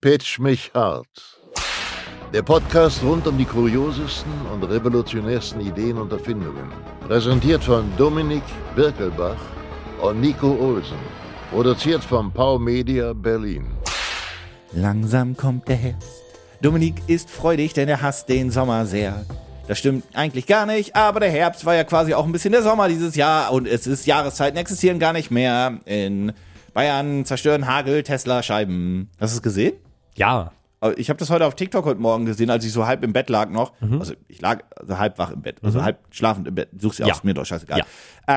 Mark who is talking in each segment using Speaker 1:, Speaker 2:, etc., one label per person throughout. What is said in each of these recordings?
Speaker 1: Pitch mich hart. Der Podcast rund um die kuriosesten und revolutionärsten Ideen und Erfindungen. Präsentiert von Dominik Birkelbach und Nico Olsen. Produziert von Pau Media Berlin.
Speaker 2: Langsam kommt der Herbst. Dominik ist freudig, denn er hasst den Sommer sehr. Das stimmt eigentlich gar nicht, aber der Herbst war ja quasi auch ein bisschen der Sommer dieses Jahr und es ist Jahreszeiten existieren gar nicht mehr. In Bayern zerstören Hagel Tesla Scheiben. Hast du es gesehen?
Speaker 3: Ja.
Speaker 2: Ich habe das heute auf TikTok heute Morgen gesehen, als ich so halb im Bett lag noch. Also ich lag also halb wach im Bett, also halb schlafend im Bett. Such's dir
Speaker 3: Ja.
Speaker 2: aus, mir doch scheißegal.
Speaker 3: Ja.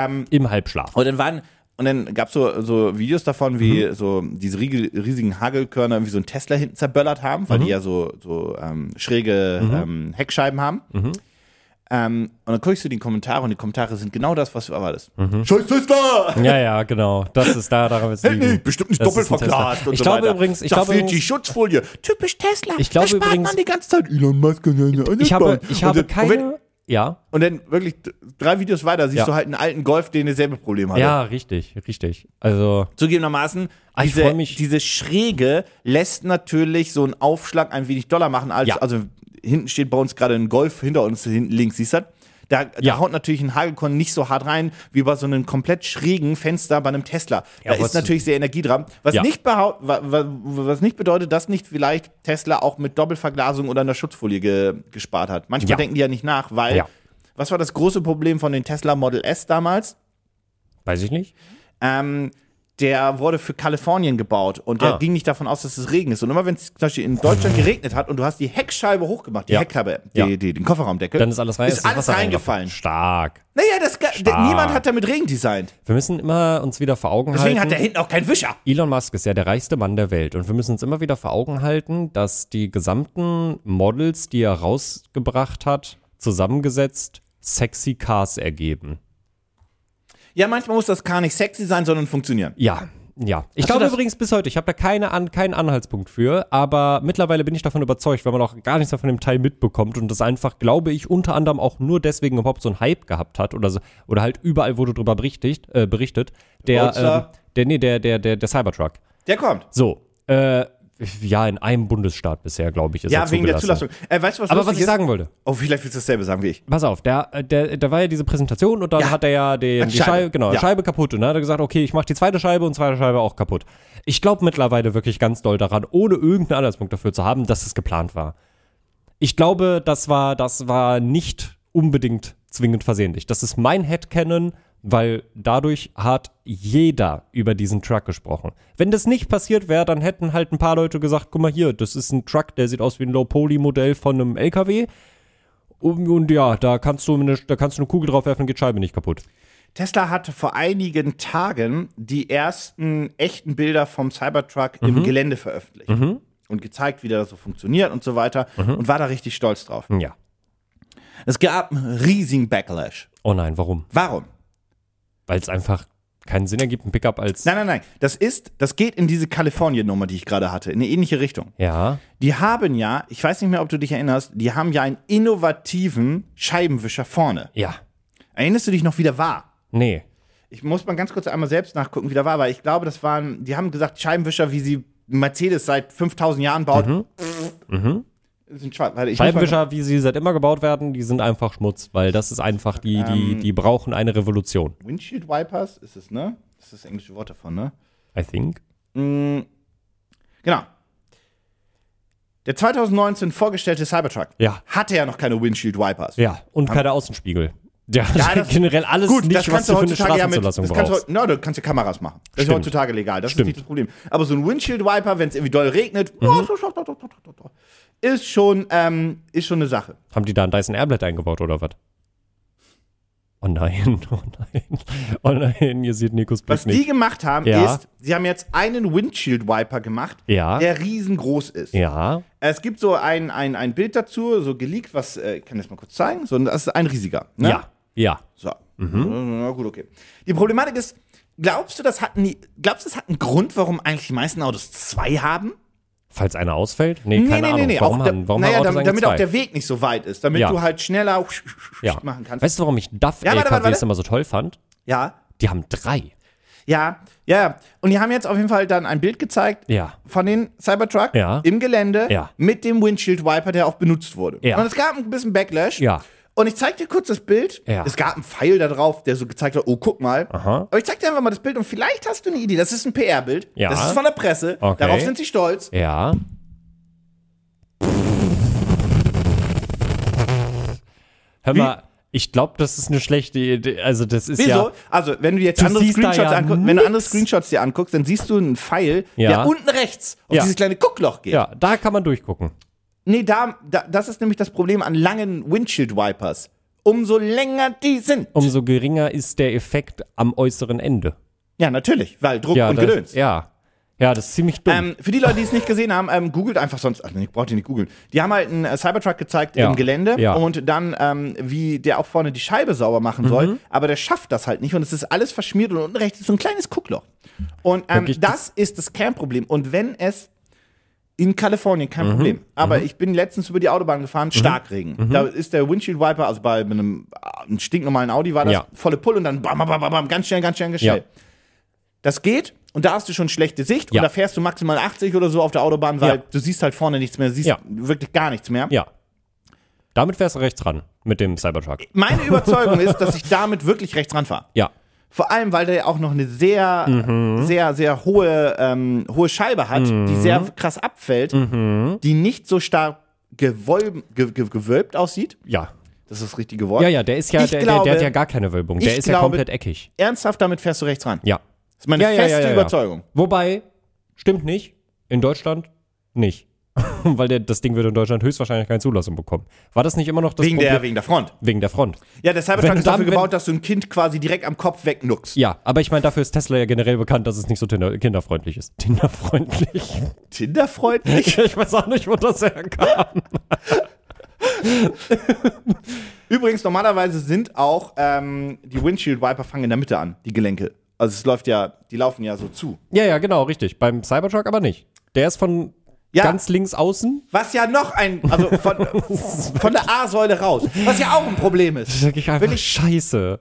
Speaker 2: Ähm,
Speaker 3: Im Halbschlaf.
Speaker 2: und dann waren und dann gab's so, so Videos davon, wie so diese riesigen Hagelkörner irgendwie so ein Tesla hinten zerböllert haben, weil die ja so, so ähm, schräge ähm, Heckscheiben haben. Ähm, und dann guckst du die Kommentare und die Kommentare sind genau das, was du erwartest. Scheiß Tesla!
Speaker 3: Ja, ja, genau. Das ist da, daran
Speaker 2: Nee,
Speaker 3: liegen.
Speaker 2: bestimmt nicht
Speaker 3: Das
Speaker 2: doppelt verglast und
Speaker 3: Ich
Speaker 2: so
Speaker 3: glaube
Speaker 2: weiter.
Speaker 3: übrigens, ich
Speaker 2: da
Speaker 3: glaube
Speaker 2: fehlt die Schutzfolie. Typisch Tesla.
Speaker 3: Ich glaube
Speaker 2: da spart
Speaker 3: übrigens-
Speaker 2: man die ganze Zeit. Elon Musk seine
Speaker 3: Ich habe, ich habe
Speaker 2: dann, Und, wenn,
Speaker 3: keine. Ja.
Speaker 2: und dann wirklich drei Videos weiter siehst
Speaker 3: Ja.
Speaker 2: du halt einen alten Golf, der dasselbe Problem hatte.
Speaker 3: Ja, richtig, richtig. Also,
Speaker 2: Zugegebenermaßen,
Speaker 3: Ah, ich
Speaker 2: diese, diese Schräge lässt natürlich so einen Aufschlag ein wenig doller machen, als,
Speaker 3: Ja.
Speaker 2: also hinten steht bei uns gerade ein Golf, hinter uns hinten links, siehst du das? Da, da
Speaker 3: Ja.
Speaker 2: haut natürlich ein Hagelkorn nicht so hart rein, wie bei so einem komplett schrägen Fenster bei einem Tesla.
Speaker 3: Ja,
Speaker 2: da ist natürlich sehr Energie dran. Was,
Speaker 3: Ja.
Speaker 2: nicht was nicht bedeutet, dass nicht vielleicht Tesla auch mit Doppelverglasung oder einer Schutzfolie ge, gespart hat. Manchmal denken die ja nicht nach, weil, was war das große Problem von den Tesla Model S damals?
Speaker 3: weiß ich nicht.
Speaker 2: ähm, der wurde für Kalifornien gebaut und der
Speaker 3: Ah.
Speaker 2: ging nicht davon aus, dass es Regen ist. Und immer wenn es zum Beispiel in Deutschland geregnet hat und du hast die Heckscheibe hochgemacht, die
Speaker 3: Ja.
Speaker 2: Heckklappe, die,
Speaker 3: Ja.
Speaker 2: die, den Kofferraumdeckel,
Speaker 3: Dann ist alles rein.
Speaker 2: ist
Speaker 3: das
Speaker 2: alles reingefallen.
Speaker 3: Stark.
Speaker 2: Naja, das,
Speaker 3: Stark.
Speaker 2: niemand hat damit Regen designt.
Speaker 3: Wir müssen immer uns wieder vor Augen
Speaker 2: Deswegen
Speaker 3: halten.
Speaker 2: hat der hinten auch keinen Wischer.
Speaker 3: Elon Musk ist ja der reichste Mann der Welt und wir müssen uns immer wieder vor Augen halten, dass die gesamten Models, die er rausgebracht hat, zusammengesetzt sexy Cars ergeben.
Speaker 2: Ja, manchmal muss das gar nicht sexy sein, sondern funktionieren.
Speaker 3: Ja, ja. Ich glaube übrigens bis heute, ich habe da keine an, keinen Anhaltspunkt für, aber mittlerweile bin ich davon überzeugt, weil man auch gar nichts mehr von dem Teil mitbekommt und das einfach, glaube ich, unter anderem auch nur deswegen überhaupt so einen Hype gehabt hat oder so, oder halt überall wurde drüber berichtet, äh, berichtet. Der, ähm, der, nee, der, der, der, der Cybertruck.
Speaker 2: Der kommt.
Speaker 3: So, äh, ja, in einem Bundesstaat bisher, glaube ich, ist
Speaker 2: Ja,
Speaker 3: er
Speaker 2: wegen der. Zulassung. Äh, weißt du, was
Speaker 3: Aber was ich
Speaker 2: ist?
Speaker 3: sagen wollte,
Speaker 2: Oh, vielleicht willst du dasselbe sagen wie ich.
Speaker 3: pass auf, der, äh, der, da war ja diese Präsentation und dann
Speaker 2: Ja.
Speaker 3: hat er ja den, die
Speaker 2: Scheibe.
Speaker 3: Scheibe, genau,
Speaker 2: Ja.
Speaker 3: Scheibe kaputt und dann hat er gesagt, okay, ich mache die zweite Scheibe und zweite Scheibe auch kaputt. Ich glaube mittlerweile wirklich ganz doll daran, ohne irgendeinen Anhaltspunkt dafür zu haben, dass es geplant war. Ich glaube, das war, das war nicht unbedingt zwingend versehentlich. Das ist mein Headcanon, weil dadurch hat jeder über diesen Truck gesprochen. Wenn das nicht passiert wäre, dann hätten halt ein paar Leute gesagt, guck mal hier, das ist ein Truck, der sieht aus wie ein Low-Poly-Modell von einem LKW. Und, und ja, da kannst du eine, da kannst du eine Kugel drauf werfen, geht Scheibe nicht kaputt.
Speaker 2: Tesla hatte vor einigen Tagen die ersten echten Bilder vom Cybertruck
Speaker 3: Mhm.
Speaker 2: im Gelände veröffentlicht und gezeigt, wie der so funktioniert und so weiter
Speaker 3: Mhm.
Speaker 2: und war da richtig stolz drauf.
Speaker 3: Ja.
Speaker 2: Es gab einen riesigen Backlash.
Speaker 3: Oh nein, warum?
Speaker 2: Warum?
Speaker 3: Weil es einfach keinen Sinn ergibt, ein Pickup als.
Speaker 2: Nein, nein, nein. Das ist, das geht in diese Kalifornien-Nummer, die ich gerade hatte, in eine ähnliche Richtung.
Speaker 3: Ja.
Speaker 2: Die haben ja, ich weiß nicht mehr, ob du dich erinnerst, die haben ja einen innovativen Scheibenwischer vorne.
Speaker 3: Ja.
Speaker 2: Erinnerst du dich noch, wie der war?
Speaker 3: Nee.
Speaker 2: Ich muss mal ganz kurz einmal selbst nachgucken, wie der war, weil ich glaube, das waren, die haben gesagt, Scheibenwischer, wie sie Mercedes seit 5000 Jahren baut, sind schwarz. Warte,
Speaker 3: Scheibenwischer, wie sie seit immer gebaut werden, die sind einfach Schmutz, weil das ist einfach, die, die, die brauchen eine Revolution.
Speaker 2: Windshield Wipers ist es, ne? Das ist das englische Wort davon, ne?
Speaker 3: I think.
Speaker 2: Mm, genau. Der 2019 vorgestellte Cybertruck
Speaker 3: Ja.
Speaker 2: hatte ja noch keine Windshield Wipers.
Speaker 3: Ja. Und keine Außenspiegel. Ja,
Speaker 2: Ja, das-
Speaker 3: generell alles
Speaker 2: Gut,
Speaker 3: nicht,
Speaker 2: das
Speaker 3: was
Speaker 2: kannst
Speaker 3: du
Speaker 2: du
Speaker 3: für eine
Speaker 2: heutzutage ja mit. Das kannst du,
Speaker 3: brauchst.
Speaker 2: na, du kannst ja Kameras machen. Das ist
Speaker 3: Stimmt.
Speaker 2: heutzutage legal. Das
Speaker 3: Stimmt.
Speaker 2: ist nicht das Problem. Aber so ein Windshield Wiper, wenn es irgendwie doll regnet,
Speaker 3: Mhm.
Speaker 2: Ist schon, ähm, ist schon eine Sache.
Speaker 3: Haben die da ein Dyson Airblade eingebaut oder was? Oh nein, oh nein, oh nein, ihr seht Nikos Blick
Speaker 2: Was die
Speaker 3: nicht.
Speaker 2: gemacht haben,
Speaker 3: Ja.
Speaker 2: ist, sie haben jetzt einen Windshield Wiper gemacht,
Speaker 3: Ja.
Speaker 2: der riesengroß ist.
Speaker 3: Ja,
Speaker 2: Es gibt so ein, ein, ein Bild dazu, so geleakt, was, äh, ich kann das mal kurz zeigen. So, das ist ein riesiger. Ne?
Speaker 3: ja, ja.
Speaker 2: So. Na gut, okay. Die Problematik ist, glaubst du, das hat, glaubst du, das hat einen Grund, warum eigentlich die meisten Autos zwei haben?
Speaker 3: Falls einer ausfällt? Nee, keine Ahnung. warum
Speaker 2: auch
Speaker 3: haben, warum
Speaker 2: naja,
Speaker 3: haben
Speaker 2: damit, damit auch
Speaker 3: zwei?
Speaker 2: der Weg nicht so weit ist, damit
Speaker 3: Ja.
Speaker 2: du halt schneller
Speaker 3: ja.
Speaker 2: machen kannst.
Speaker 3: Weißt du, warum ich DAF
Speaker 2: Ja, warte, warte,
Speaker 3: LKWs
Speaker 2: warte.
Speaker 3: immer so toll fand?
Speaker 2: ja.
Speaker 3: Die haben drei.
Speaker 2: Ja, ja. Und die haben jetzt auf jeden Fall dann ein Bild gezeigt
Speaker 3: Ja.
Speaker 2: von den Cybertruck
Speaker 3: Ja.
Speaker 2: im Gelände
Speaker 3: Ja.
Speaker 2: mit dem Windshield Wiper, der auch benutzt wurde.
Speaker 3: Ja.
Speaker 2: Und es gab ein bisschen Backlash.
Speaker 3: Ja.
Speaker 2: Und ich zeig dir kurz das Bild.
Speaker 3: Ja.
Speaker 2: Es gab einen Pfeil da drauf, der so gezeigt hat, oh, guck mal.
Speaker 3: Aha.
Speaker 2: Aber ich zeig dir einfach mal das Bild und vielleicht hast du eine Idee. Das ist ein PR-Bild.
Speaker 3: Ja.
Speaker 2: Das ist von der Presse.
Speaker 3: Okay.
Speaker 2: Darauf sind sie stolz.
Speaker 3: Ja. Hör mal, ich glaube, das ist eine schlechte Idee. Also, das ist
Speaker 2: Wieso?
Speaker 3: ja.
Speaker 2: Also, wenn du jetzt
Speaker 3: Du
Speaker 2: andere Screenshots
Speaker 3: ja
Speaker 2: anguckst, wenn du andere. Screenshots dir anguckst, dann siehst du einen Pfeil,
Speaker 3: Ja.
Speaker 2: der unten rechts auf
Speaker 3: Ja.
Speaker 2: dieses kleine Guckloch geht.
Speaker 3: Ja, da kann man durchgucken.
Speaker 2: Nee, da, da, das ist nämlich das Problem an langen Windshield-Wipers. Umso länger die sind.
Speaker 3: Umso geringer ist der Effekt am äußeren Ende.
Speaker 2: Ja, natürlich, weil Druck
Speaker 3: Ja,
Speaker 2: und
Speaker 3: das,
Speaker 2: Gedöns.
Speaker 3: ja. Ja, das ist ziemlich dumm.
Speaker 2: Ähm, für die Leute, die es nicht gesehen haben, ähm, googelt einfach sonst. Ach, nee, braucht ihr nicht googeln. Die haben halt einen äh, Cybertruck gezeigt
Speaker 3: Ja.
Speaker 2: im Gelände
Speaker 3: Ja.
Speaker 2: und dann, ähm, wie der auch vorne die Scheibe sauber machen
Speaker 3: Mhm.
Speaker 2: soll. Aber der schafft das halt nicht und es ist alles verschmiert und unten rechts ist so ein kleines Guckloch. Und ähm, das ist das Kernproblem. Und wenn es in Kalifornien kein
Speaker 3: Mhm.
Speaker 2: Problem. Aber ich bin letztens über die Autobahn gefahren, Starkregen.
Speaker 3: Mhm.
Speaker 2: Da ist der Windshield Wiper, also bei einem, einem stinknormalen Audi war das
Speaker 3: Ja.
Speaker 2: volle Pull und dann bam, bam, bam, bam, ganz schnell, ganz schnell, ganz schnell.
Speaker 3: Ja.
Speaker 2: Das geht und da hast du schon schlechte Sicht
Speaker 3: Ja.
Speaker 2: und da fährst du maximal 80 oder so auf der Autobahn, weil du siehst halt vorne nichts mehr, du siehst wirklich gar nichts mehr.
Speaker 3: ja. Damit wärst du rechts ran mit dem Cybertruck.
Speaker 2: Meine Überzeugung ist, dass ich damit wirklich rechts ranfahre.
Speaker 3: Ja.
Speaker 2: Vor allem, weil der ja auch noch eine sehr,
Speaker 3: Mhm.
Speaker 2: sehr, sehr hohe, ähm, hohe Scheibe hat, die sehr krass abfällt,
Speaker 3: Mhm.
Speaker 2: die nicht so stark gewölb, ge, ge, gewölbt aussieht.
Speaker 3: Ja.
Speaker 2: Das ist das richtige Wort.
Speaker 3: Ja, ja, der ist ja, der,
Speaker 2: glaube-
Speaker 3: der, der hat ja gar keine Wölbung. Der ist ja
Speaker 2: glaube-
Speaker 3: komplett eckig.
Speaker 2: Ernsthaft, damit fährst du rechts ran.
Speaker 3: Ja.
Speaker 2: Das ist meine
Speaker 3: ja, ja,
Speaker 2: feste
Speaker 3: ja, ja, ja.
Speaker 2: Überzeugung.
Speaker 3: Wobei, stimmt nicht. In Deutschland nicht. Weil der, das Ding würde in Deutschland höchstwahrscheinlich keine Zulassung bekommen. War das nicht immer noch das
Speaker 2: Wegen
Speaker 3: Problem?
Speaker 2: der, wegen der Front.
Speaker 3: wegen der Front.
Speaker 2: Ja, der Cybertruck ist dafür
Speaker 3: wenn-
Speaker 2: gebaut, dass du ein Kind quasi direkt am Kopf wegnuckst.
Speaker 3: Ja, aber ich meine, dafür ist Tesla ja generell bekannt, dass es nicht so tinder kinderfreundlich ist. Tinderfreundlich.
Speaker 2: Tinderfreundlich?
Speaker 3: ich weiß auch nicht, wo das herkam.
Speaker 2: Übrigens, normalerweise sind auch ähm, die Windshield-Wiper fangen in der Mitte an, die Gelenke. Also es läuft ja, die laufen ja so zu.
Speaker 3: Ja, ja, genau, richtig. Beim Cybertruck aber nicht. Der ist von
Speaker 2: Ja.
Speaker 3: ganz links außen.
Speaker 2: Was ja noch ein, also von, von der A-Säule raus. Was ja auch ein Problem
Speaker 3: Das
Speaker 2: ist.
Speaker 3: ist wirklich einfach
Speaker 2: Wirklich?
Speaker 3: scheiße.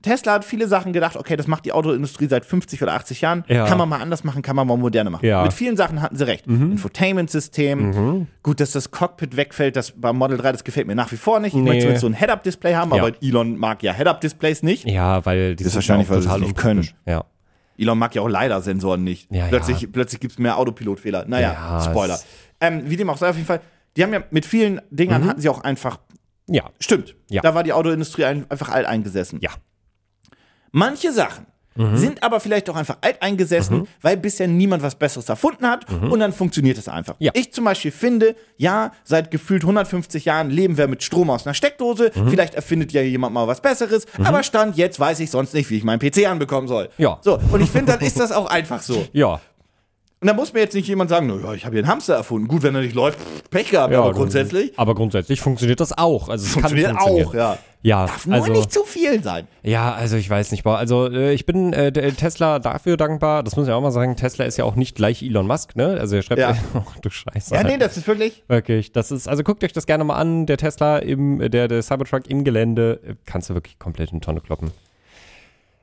Speaker 2: Tesla hat viele Sachen gedacht, okay, das macht die Autoindustrie seit 50 oder 80 Jahren.
Speaker 3: Ja.
Speaker 2: Kann man mal anders machen, kann man mal moderner machen.
Speaker 3: Ja. Mhm.
Speaker 2: Mit vielen Sachen hatten sie recht. Infotainment-System. Gut, dass das Cockpit wegfällt, das beim Model 3, das gefällt mir nach wie vor nicht. Ich
Speaker 3: Nee.
Speaker 2: möchte so ein Head-Up-Display haben,
Speaker 3: Ja.
Speaker 2: aber Elon mag ja Head-Up-Displays nicht.
Speaker 3: Ja, weil die
Speaker 2: Das ist
Speaker 3: sind
Speaker 2: wahrscheinlich, weil sie es nicht können.
Speaker 3: Ja.
Speaker 2: Elon mag ja auch LiDAR-Sensoren nicht.
Speaker 3: Ja,
Speaker 2: plötzlich
Speaker 3: ja.
Speaker 2: plötzlich gibt es mehr Autopilotfehler. Naja,
Speaker 3: Ja,
Speaker 2: Spoiler. Ähm, wie dem auch sei, auf jeden Fall. Die haben ja mit vielen Dingern hatten sie auch einfach.
Speaker 3: Ja.
Speaker 2: Stimmt.
Speaker 3: Ja.
Speaker 2: Da war die Autoindustrie ein, einfach alt eingesessen.
Speaker 3: Ja.
Speaker 2: Manche Sachen sind aber vielleicht auch einfach alt eingesessen, weil bisher niemand was Besseres erfunden hat und dann funktioniert es einfach.
Speaker 3: Ja.
Speaker 2: Ich zum Beispiel finde, ja, seit gefühlt 150 Jahren leben wir mit Strom aus einer Steckdose. Vielleicht erfindet ja jemand mal was Besseres, aber Stand jetzt weiß ich sonst nicht, wie ich meinen PC anbekommen soll.
Speaker 3: Ja.
Speaker 2: So, und ich finde, dann ist das auch einfach so.
Speaker 3: Ja.
Speaker 2: Und da muss mir jetzt nicht jemand sagen, naja, ich habe hier einen Hamster erfunden. Gut, wenn er nicht läuft, Pech gehabt,
Speaker 3: ja
Speaker 2: aber grundsätzlich
Speaker 3: Aber grundsätzlich funktioniert das auch. Also es
Speaker 2: funktioniert
Speaker 3: kann funktionieren.
Speaker 2: auch, ja.
Speaker 3: Ja,
Speaker 2: Darf nur
Speaker 3: also,
Speaker 2: nicht zu viel sein.
Speaker 3: ja, also ich weiß nicht. Also äh, ich bin äh, der Tesla dafür dankbar. Das muss ich auch mal sagen. Tesla ist ja auch nicht gleich Elon Musk, ne? Also er schreibt,
Speaker 2: Ja.
Speaker 3: ach du Scheiße.
Speaker 2: Ja, nee, das ist wirklich.
Speaker 3: Wirklich, das ist, also guckt euch das gerne mal an, der Tesla im, der, der Cybertruck im Gelände, äh, kannst du wirklich komplett in Tonne kloppen.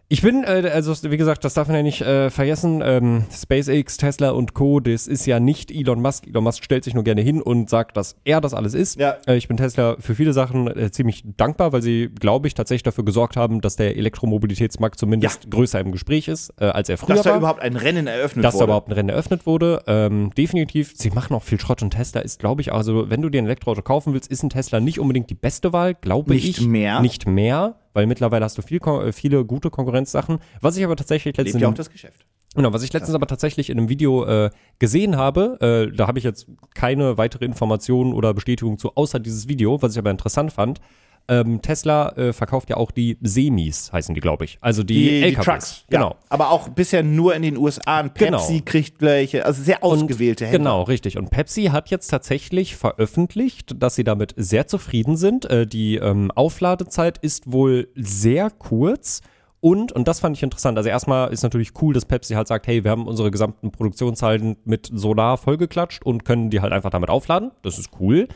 Speaker 3: Ich bin, äh, also wie gesagt, das darf man ja nicht äh, vergessen, ähm, SpaceX, Tesla und Co., das ist ja nicht Elon Musk. Elon Musk stellt sich nur gerne hin und sagt, dass er das alles ist.
Speaker 2: Ja.
Speaker 3: Äh, ich bin Tesla für viele Sachen äh, ziemlich dankbar, weil sie, glaube ich, tatsächlich dafür gesorgt haben, dass der Elektromobilitätsmarkt zumindest größer im Gespräch ist, äh, als er früher
Speaker 2: Dass
Speaker 3: war
Speaker 2: da überhaupt ein Rennen eröffnet
Speaker 3: dass da
Speaker 2: wurde.
Speaker 3: überhaupt ein Rennen eröffnet wurde. Ähm, definitiv, sie machen auch viel Schrott und Tesla ist, glaube ich, also wenn du dir ein Elektroauto kaufen willst, ist ein Tesla nicht unbedingt die beste Wahl, glaube
Speaker 2: Nicht
Speaker 3: ich.
Speaker 2: mehr?
Speaker 3: Nicht mehr, weil mittlerweile hast du viel, äh, viele gute Konkurrenzsachen. Was ich aber tatsächlich
Speaker 2: Lebt
Speaker 3: letztens,
Speaker 2: ja auch das Geschäft.
Speaker 3: genau, was ich letztens aber tatsächlich in einem Video äh, gesehen habe, äh, da habe ich jetzt keine weitere Information oder Bestätigung zu, außer dieses Video, was ich aber interessant fand. Ähm, Tesla äh, verkauft ja auch die Semis, heißen die, glaube ich. Also die, LKWs.
Speaker 2: Ja.
Speaker 3: Genau.
Speaker 2: Aber auch bisher nur in den USA. Und Pepsi
Speaker 3: Genau.
Speaker 2: kriegt welche, also sehr ausgewählte Händler.
Speaker 3: Genau, richtig. Und Pepsi hat jetzt tatsächlich veröffentlicht, dass sie damit sehr zufrieden sind. Äh, die ähm, Aufladezeit ist wohl sehr kurz. Und, und das fand ich interessant. Also erstmal ist natürlich cool, dass Pepsi halt sagt, hey, wir haben unsere gesamten Produktionshalden mit Solar vollgeklatscht und können die halt einfach damit aufladen. Das ist cool.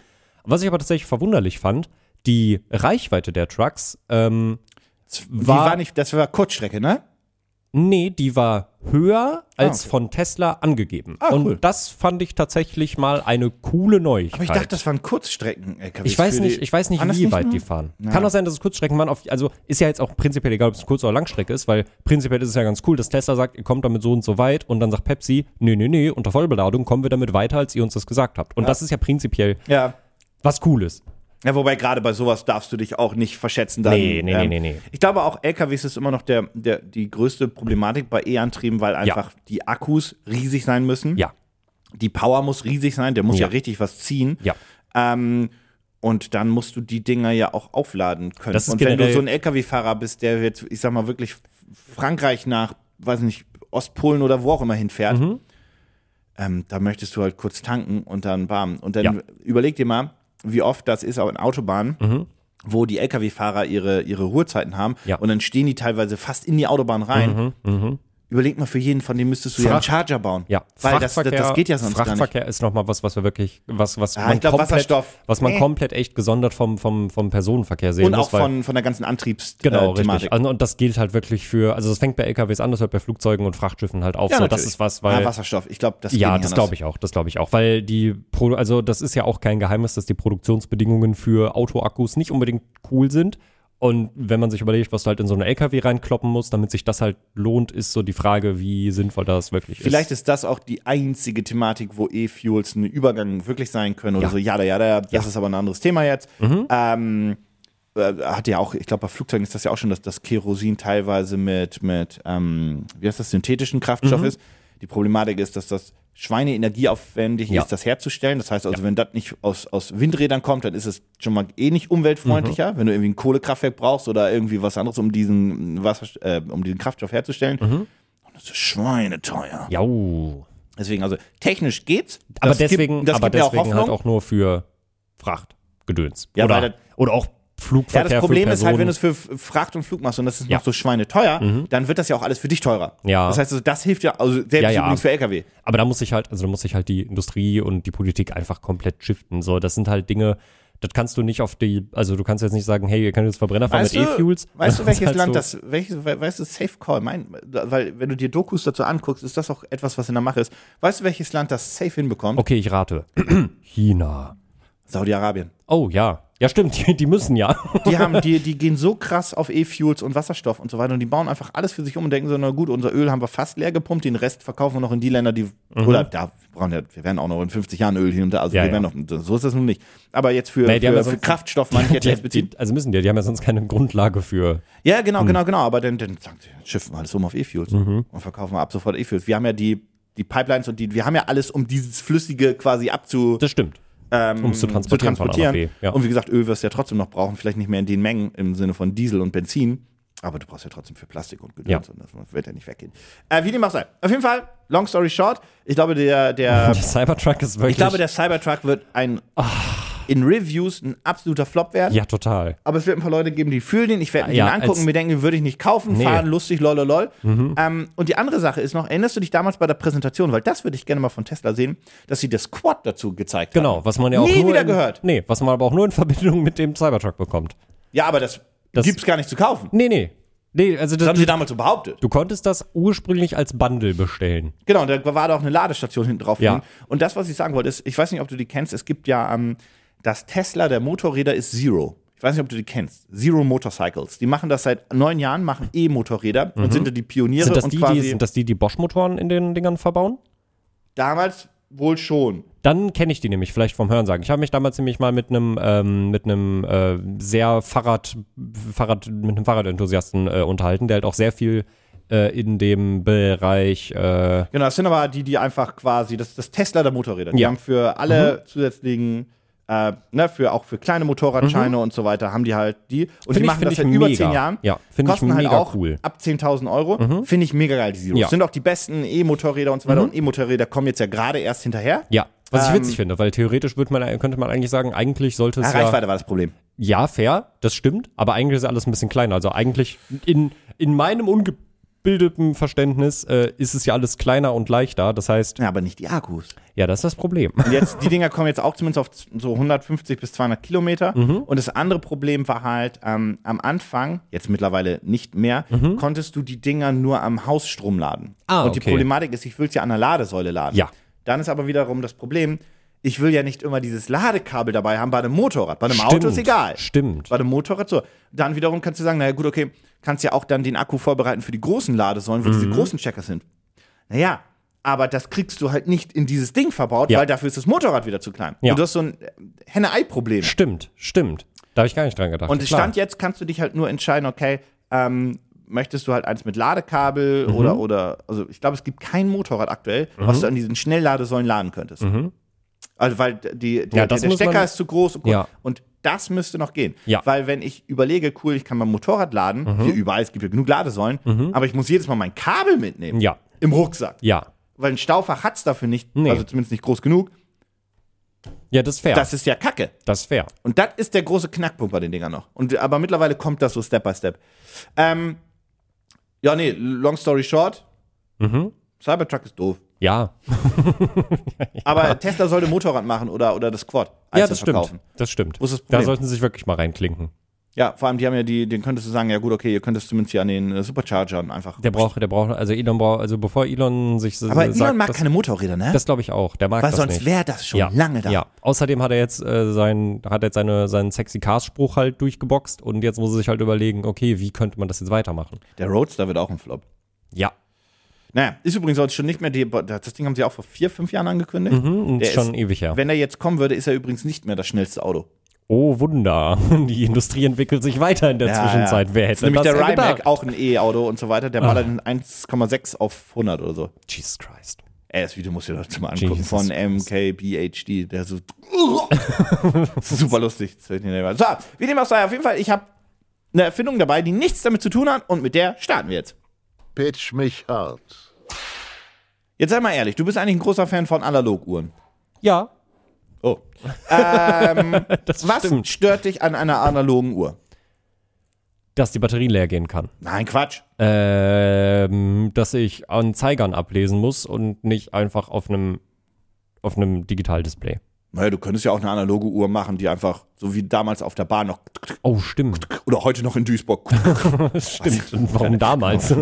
Speaker 3: Was ich aber tatsächlich verwunderlich fand, die Reichweite der Trucks ähm,
Speaker 2: Die war nicht, das war Kurzstrecke, ne?
Speaker 3: Nee, die war höher als
Speaker 2: Ah, okay.
Speaker 3: von Tesla angegeben.
Speaker 2: Ah,
Speaker 3: und
Speaker 2: cool.
Speaker 3: das fand ich tatsächlich mal eine coole Neuigkeit.
Speaker 2: Aber ich dachte, das waren Kurzstrecken-LKWs.
Speaker 3: Ich weiß nicht, ich weiß nicht, wie
Speaker 2: nicht
Speaker 3: weit
Speaker 2: nur?
Speaker 3: die fahren.
Speaker 2: Ja.
Speaker 3: Kann auch sein, dass es Kurzstrecken waren. Auf, also ist ja jetzt auch prinzipiell egal, ob es Kurz- oder Langstrecke ist, weil prinzipiell ist es ja ganz cool, dass Tesla sagt, ihr kommt damit so und so weit und dann sagt Pepsi, nee, nee, nee, unter Vollbeladung kommen wir damit weiter, als ihr uns das gesagt habt. Und das ist ja prinzipiell
Speaker 2: Ja.
Speaker 3: was Cooles.
Speaker 2: Ja, wobei gerade bei sowas darfst du dich auch nicht verschätzen. Dann,
Speaker 3: Nee, nee, nee, nee, nee.
Speaker 2: Ich glaube auch LKWs ist immer noch der, der, die größte Problematik bei E-Antrieben, weil einfach die Akkus riesig sein müssen.
Speaker 3: Ja,
Speaker 2: Die Power muss riesig sein, der muss ja,
Speaker 3: Ja.
Speaker 2: richtig was ziehen.
Speaker 3: ja.
Speaker 2: Ähm, und dann musst du die Dinger ja auch aufladen können.
Speaker 3: Das ist
Speaker 2: und wenn du so ein LKW-Fahrer bist, der jetzt, ich sag mal, wirklich Frankreich nach, weiß nicht, Ostpolen oder wo auch immer hinfährt,
Speaker 3: Mhm.
Speaker 2: ähm, da möchtest du halt kurz tanken und dann bam. Und dann
Speaker 3: Ja.
Speaker 2: überleg dir mal, wie oft das ist auf Autobahnen,
Speaker 3: Mhm.
Speaker 2: wo die LKW-Fahrer ihre, ihre Ruhezeiten haben
Speaker 3: Ja.
Speaker 2: und dann stehen die teilweise fast in die Autobahn rein. Überleg mal, für jeden von denen müsstest du ja einen
Speaker 3: Fracht-
Speaker 2: Charger bauen.
Speaker 3: Ja,
Speaker 2: Weil das, das, das geht ja sonst gar nicht.
Speaker 3: Frachtverkehr ist nochmal was, was wir wirklich, was, was
Speaker 2: Ja,
Speaker 3: man
Speaker 2: ich glaub,
Speaker 3: komplett,
Speaker 2: Wasserstoff.
Speaker 3: was man
Speaker 2: Nee.
Speaker 3: komplett echt gesondert vom, vom, vom Personenverkehr sehen
Speaker 2: Und
Speaker 3: muss.
Speaker 2: auch
Speaker 3: weil-
Speaker 2: von, von der ganzen Antriebsthematik.
Speaker 3: Genau,
Speaker 2: äh,
Speaker 3: richtig. Also, und das gilt halt wirklich für, also das fängt bei LKWs an, das hört bei Flugzeugen und Frachtschiffen halt auf.
Speaker 2: Ja,
Speaker 3: so, das ist was, weil.
Speaker 2: ja, Wasserstoff. Ich glaube, das
Speaker 3: Ja, das glaube ich auch, das glaube ich auch, weil die, Pro also das ist ja auch kein Geheimnis, dass die Produktionsbedingungen für Autoakkus nicht unbedingt cool sind. Und wenn man sich überlegt, was du halt in so eine LKW reinkloppen musst, damit sich das halt lohnt, ist so die Frage, wie sinnvoll das wirklich
Speaker 2: Vielleicht
Speaker 3: ist.
Speaker 2: ist das auch die einzige Thematik, wo E-Fuels ein Übergang wirklich sein können oder
Speaker 3: Ja.
Speaker 2: so. Ja, ja, ja, das ist aber ein anderes Thema jetzt.
Speaker 3: Mhm.
Speaker 2: Ähm, äh, hat ja auch, ich glaube, bei Flugzeugen ist das ja auch schon, dass das Kerosin teilweise mit, mit ähm, wie heißt das, synthetischen
Speaker 3: Mhm.
Speaker 2: Kraftstoff ist. Die Problematik ist, dass das Schweine energieaufwendig
Speaker 3: Ja.
Speaker 2: ist, das herzustellen. Das heißt also, wenn das nicht aus, aus Windrädern kommt, dann ist es schon mal eh nicht umweltfreundlicher. Wenn du irgendwie ein Kohlekraftwerk brauchst oder irgendwie was anderes, um diesen Wasser, äh, um diesen Kraftstoff herzustellen.
Speaker 3: Mhm.
Speaker 2: Und das ist schweineteuer.
Speaker 3: Jau.
Speaker 2: Deswegen, also technisch geht's.
Speaker 3: Aber
Speaker 2: Das gibt-
Speaker 3: deswegen, aber
Speaker 2: gibt auch
Speaker 3: deswegen
Speaker 2: Hoffnung.
Speaker 3: halt auch nur für Frachtgedöns.
Speaker 2: Ja, weil
Speaker 3: oder,
Speaker 2: das-
Speaker 3: oder auch Flugverkehr
Speaker 2: ja, das Problem ist halt, wenn du es für Fracht und Flug machst und das ist
Speaker 3: Ja. Mhm.
Speaker 2: noch so schweineteuer, dann wird das ja auch alles für dich teurer.
Speaker 3: Ja.
Speaker 2: Das heißt, also, das hilft ja, also selbst
Speaker 3: Ja, ja.
Speaker 2: übrigens für LKW.
Speaker 3: Aber da muss sich halt, also da muss sich halt die Industrie und die Politik einfach komplett shiften. So, das sind halt Dinge, das kannst du nicht auf die, also du kannst jetzt nicht sagen, hey, ihr könnt jetzt Verbrenner fahren
Speaker 2: Weißt
Speaker 3: mit E-Fuels.
Speaker 2: weißt du, welches
Speaker 3: halt
Speaker 2: Land
Speaker 3: so,
Speaker 2: das, welches, we- weißt du, Safe Call, mein, weil wenn du dir Dokus dazu anguckst, ist das auch etwas, was in der Mache ist. Weißt du, welches Land das safe hinbekommt?
Speaker 3: Okay, ich rate. China.
Speaker 2: Saudi-Arabien.
Speaker 3: Oh ja. Ja, stimmt, die, die müssen ja.
Speaker 2: Die haben, die, die gehen so krass auf E-Fuels und Wasserstoff und so weiter und die bauen einfach alles für sich um und denken so, na gut, unser Öl haben wir fast leer gepumpt, den Rest verkaufen wir noch in die Länder, die, oder da wir brauchen ja, wir werden auch noch in 50 Jahren Öl hin und da, also
Speaker 3: Mhm. Ja,
Speaker 2: wir
Speaker 3: ja.
Speaker 2: werden noch, so ist das nun nicht. Aber jetzt für,
Speaker 3: Nee,
Speaker 2: für,
Speaker 3: ja
Speaker 2: für Kraftstoff, ich jetzt jetzt beziehen.
Speaker 3: die, also müssen die, die haben ja sonst keine Grundlage für.
Speaker 2: Ja,
Speaker 3: Mhm.
Speaker 2: genau, genau, genau, aber dann, dann schiffen wir alles um auf E-Fuels und verkaufen wir ab sofort E-Fuels. Wir haben ja die, die Pipelines und die, wir haben ja alles, um dieses Flüssige quasi abzu,
Speaker 3: Das stimmt.
Speaker 2: Ähm,
Speaker 3: um's zu transportieren nach
Speaker 2: transportieren.
Speaker 3: Ja.
Speaker 2: Und wie gesagt, Öl wirst du ja trotzdem noch brauchen, vielleicht nicht mehr in den Mengen im Sinne von Diesel und Benzin. Aber du brauchst ja trotzdem für Plastik und Gedöns
Speaker 3: Ja.
Speaker 2: und das wird ja nicht weggehen. Äh, wie dem auch sei. Auf jeden Fall, long story short, ich glaube, der, der,
Speaker 3: Der Cybertruck ist wirklich.
Speaker 2: ich glaube, der Cybertruck wird ein in Reviews ein absoluter Flop werden.
Speaker 3: ja, total.
Speaker 2: Aber es wird ein paar Leute geben, die fühlen den. Ich werde mir
Speaker 3: Ja,
Speaker 2: den angucken, mir denken, den würde ich nicht kaufen,
Speaker 3: Nee. Mhm.
Speaker 2: fahren, lustig, lololol. Ähm, und die andere Sache ist noch, erinnerst du dich damals bei der Präsentation, weil das würde ich gerne mal von Tesla sehen, dass sie das Quad dazu gezeigt haben.
Speaker 3: Genau, was man ja auch
Speaker 2: Nie wieder
Speaker 3: in,
Speaker 2: gehört.
Speaker 3: Nee, was man aber auch nur in Verbindung mit dem Cybertruck bekommt.
Speaker 2: Ja, aber das,
Speaker 3: Das-
Speaker 2: gibt's gar nicht zu kaufen.
Speaker 3: Nee, nee. Nee, also
Speaker 2: Das
Speaker 3: das,
Speaker 2: haben sie damals so behauptet.
Speaker 3: du konntest das ursprünglich als Bundle bestellen.
Speaker 2: Genau, da war da auch eine Ladestation hinten drauf.
Speaker 3: Ja.
Speaker 2: Und das, was ich sagen wollte, ist, ich weiß nicht, ob du die kennst, es gibt ja ähm, das Tesla der Motorräder ist Zero. Ich weiß nicht, ob du die kennst. Zero Motorcycles. Die machen das seit neun Jahren, machen E-Motorräder und sind da die Pioniere
Speaker 3: Mhm. Sind das,
Speaker 2: und
Speaker 3: die, die, sind das die, die Bosch-Motoren in den Dingern verbauen?
Speaker 2: damals wohl schon.
Speaker 3: Dann kenne ich die nämlich vielleicht vom Hörensagen. Ich habe mich damals nämlich mal mit einem ähm, mit einem äh, sehr Fahrrad Fahrrad mit einem Fahrradenthusiasten äh, unterhalten, der halt auch sehr viel äh, in dem Bereich äh,
Speaker 2: Genau, das sind aber die, die einfach quasi, das ist das Tesla der Motorräder. Die
Speaker 3: Ja. Mhm.
Speaker 2: haben für alle zusätzlichen, äh, ne, für auch für kleine Motorradscheine und so weiter, haben die halt die. Und die
Speaker 3: Find ich-
Speaker 2: machen das seit über zehn Jahren.
Speaker 3: Ja, find ich
Speaker 2: Kosten halt
Speaker 3: mega
Speaker 2: auch
Speaker 3: cool. Mhm.
Speaker 2: ab 10.000 Euro. Finde ich mega geil, die Zeros.
Speaker 3: Ja.
Speaker 2: Sind auch die besten E-Motorräder und so
Speaker 3: Mhm.
Speaker 2: weiter. Und E-Motorräder kommen jetzt ja gerade erst hinterher.
Speaker 3: ja, was ich
Speaker 2: Ähm,
Speaker 3: witzig finde, weil theoretisch würde man könnte man eigentlich sagen, eigentlich sollte es
Speaker 2: Ja,
Speaker 3: ja
Speaker 2: Reichweite war das Problem.
Speaker 3: Ja, fair, das stimmt, aber eigentlich ist alles ein bisschen kleiner. Also eigentlich in, in meinem unge ungebildeten Verständnis äh, ist es ja alles kleiner und leichter. Das heißt,
Speaker 2: Ja, aber nicht die Akkus.
Speaker 3: ja, das ist das Problem.
Speaker 2: Und jetzt, die Dinger kommen jetzt auch zumindest auf so 150 bis 200 Kilometer.
Speaker 3: Mhm.
Speaker 2: Und das andere Problem war halt, ähm, am Anfang, jetzt mittlerweile nicht mehr, konntest du die Dinger nur am Hausstrom laden.
Speaker 3: Mhm. Ah,
Speaker 2: Und die
Speaker 3: okay.
Speaker 2: Problematik ist, ich will es ja an der Ladesäule laden.
Speaker 3: Ja.
Speaker 2: Dann ist aber wiederum das Problem, ich will ja nicht immer dieses Ladekabel dabei haben bei einem Motorrad. Bei einem
Speaker 3: Stimmt,
Speaker 2: Auto ist egal.
Speaker 3: Stimmt.
Speaker 2: Bei dem Motorrad so. Dann wiederum kannst du sagen, naja gut, okay, kannst ja auch dann den Akku vorbereiten für die großen Ladesäulen, wo
Speaker 3: Mhm.
Speaker 2: diese großen Checker sind. Naja, aber das kriegst du halt nicht in dieses Ding verbaut,
Speaker 3: Ja.
Speaker 2: weil dafür ist das Motorrad wieder zu klein.
Speaker 3: Ja.
Speaker 2: Und du hast so ein äh, Henne-Ei-Problem.
Speaker 3: Stimmt, stimmt. Da habe ich gar nicht dran gedacht.
Speaker 2: Und
Speaker 3: Klar.
Speaker 2: Stand jetzt kannst du dich halt nur entscheiden, okay, ähm, möchtest du halt eins mit Ladekabel
Speaker 3: Mhm.
Speaker 2: oder, oder, also ich glaube, es gibt kein Motorrad aktuell, was du an diesen Schnellladesäulen laden könntest. Also, weil die, der,
Speaker 3: Mhm. Ja,
Speaker 2: der
Speaker 3: muss
Speaker 2: Stecker ist zu groß und, gut.
Speaker 3: Ja.
Speaker 2: und das müsste noch gehen.
Speaker 3: Ja. Mhm.
Speaker 2: Weil wenn ich überlege, cool, ich kann mein Motorrad laden, hier überall, es gibt ja genug Ladesäulen, aber ich muss jedes Mal mein Kabel mitnehmen.
Speaker 3: Ja.
Speaker 2: Im Rucksack.
Speaker 3: Ja.
Speaker 2: Weil ein Staufach hat es dafür nicht,
Speaker 3: Nee.
Speaker 2: also zumindest nicht groß genug.
Speaker 3: Ja, das ist fair.
Speaker 2: Das ist ja Kacke.
Speaker 3: das ist fair.
Speaker 2: Und das ist der große Knackpunkt bei den Dingern noch. Und, aber mittlerweile kommt das so Step by Step. Ähm, ja, nee, long story short.
Speaker 3: Mhm.
Speaker 2: Cybertruck ist doof.
Speaker 3: Ja.
Speaker 2: Aber Tesla sollte Motorrad machen oder, oder das Quad.
Speaker 3: Ja, das stimmt. Das stimmt.
Speaker 2: Wo ist das
Speaker 3: Da
Speaker 2: Problem?
Speaker 3: sollten sie sich wirklich mal reinklinken.
Speaker 2: Ja, vor allem, die haben ja die, den könntest du sagen, ja gut, okay, ihr könntest zumindest hier an den äh, Superchargern einfach.
Speaker 3: Der braucht, der braucht, also Elon braucht, also bevor Elon sich so
Speaker 2: aber Elon
Speaker 3: sagt,
Speaker 2: mag
Speaker 3: das,
Speaker 2: keine Motorräder, ne?
Speaker 3: das glaube ich auch. Der mag
Speaker 2: Weil
Speaker 3: das
Speaker 2: sonst wäre das schon
Speaker 3: ja,
Speaker 2: lange da.
Speaker 3: Ja. Außerdem hat er jetzt äh, sein, hat jetzt seine, seinen sexy Cars Spruch halt durchgeboxt und jetzt muss er sich halt überlegen, okay, wie könnte man das jetzt weitermachen?
Speaker 2: Der Roadster wird auch ein Flop.
Speaker 3: Ja.
Speaker 2: Naja, ist übrigens heute schon nicht mehr die, das Ding haben sie auch vor vier, fünf Jahren angekündigt.
Speaker 3: Mhm,
Speaker 2: Der
Speaker 3: schon
Speaker 2: ist-
Speaker 3: ewig her.
Speaker 2: Wenn er jetzt kommen würde, ist er übrigens nicht mehr das schnellste Auto.
Speaker 3: Oh Wunder, die Industrie entwickelt sich weiter in der Zwischenzeit. Wer
Speaker 2: Das ist
Speaker 3: hätte
Speaker 2: nämlich
Speaker 3: das
Speaker 2: der
Speaker 3: denn
Speaker 2: Rimac,
Speaker 3: gedacht? Ah.
Speaker 2: auch ein E-Auto und so weiter. Der ballert in 1,6 auf 100 oder so.
Speaker 3: Jesus Christ.
Speaker 2: Ey, das Video musst du dir dazu mal angucken.
Speaker 3: Jesus
Speaker 2: von. MKBHD. Der so. super lustig. So, wie dem auch sei, auf jeden Fall, ich habe eine Erfindung dabei, die nichts damit zu tun hat und mit der starten wir jetzt.
Speaker 1: Pitch mich hart.
Speaker 2: Jetzt sei mal ehrlich, du bist eigentlich ein großer Fan von Analoguhren.
Speaker 3: Ja,
Speaker 2: Oh. Ähm,
Speaker 3: das
Speaker 2: was
Speaker 3: stimmt.
Speaker 2: stört dich an einer analogen Uhr?
Speaker 3: Dass die Batterie leer gehen kann.
Speaker 2: Nein, Quatsch.
Speaker 3: Ähm, dass ich an Zeigern ablesen muss und nicht einfach auf einem auf einem Digitaldisplay.
Speaker 2: Naja, du könntest ja auch eine analoge Uhr machen, die einfach, so wie damals auf der Bahn noch,
Speaker 3: Oh, stimmt.
Speaker 2: oder heute noch in Duisburg.
Speaker 3: stimmt. Und warum damals?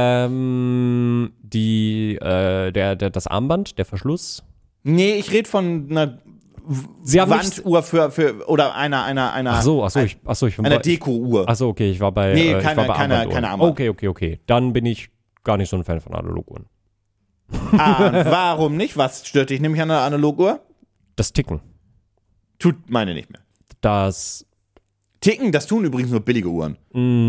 Speaker 3: ähm, die, äh, der, der, das Armband, der Verschluss.
Speaker 2: nee, ich rede von einer
Speaker 3: Sie haben
Speaker 2: Wanduhr für, für, oder einer, einer, einer,
Speaker 3: Ach so, ach so, ich, ach so, ich bin
Speaker 2: einer Deko-Uhr.
Speaker 3: Ach so, okay, ich war bei,
Speaker 2: Nee,
Speaker 3: äh, ich
Speaker 2: keine-
Speaker 3: war bei
Speaker 2: keine-
Speaker 3: Armbanduhren.
Speaker 2: keine Armband.
Speaker 3: Okay, okay, okay. Dann bin ich gar nicht so ein Fan von Analoguhren.
Speaker 2: Ah, warum nicht? Was stört dich nämlich an einer Analoguhr?
Speaker 3: Das Ticken.
Speaker 2: Tut meine nicht mehr.
Speaker 3: Das,
Speaker 2: Ticken, das tun übrigens nur billige Uhren.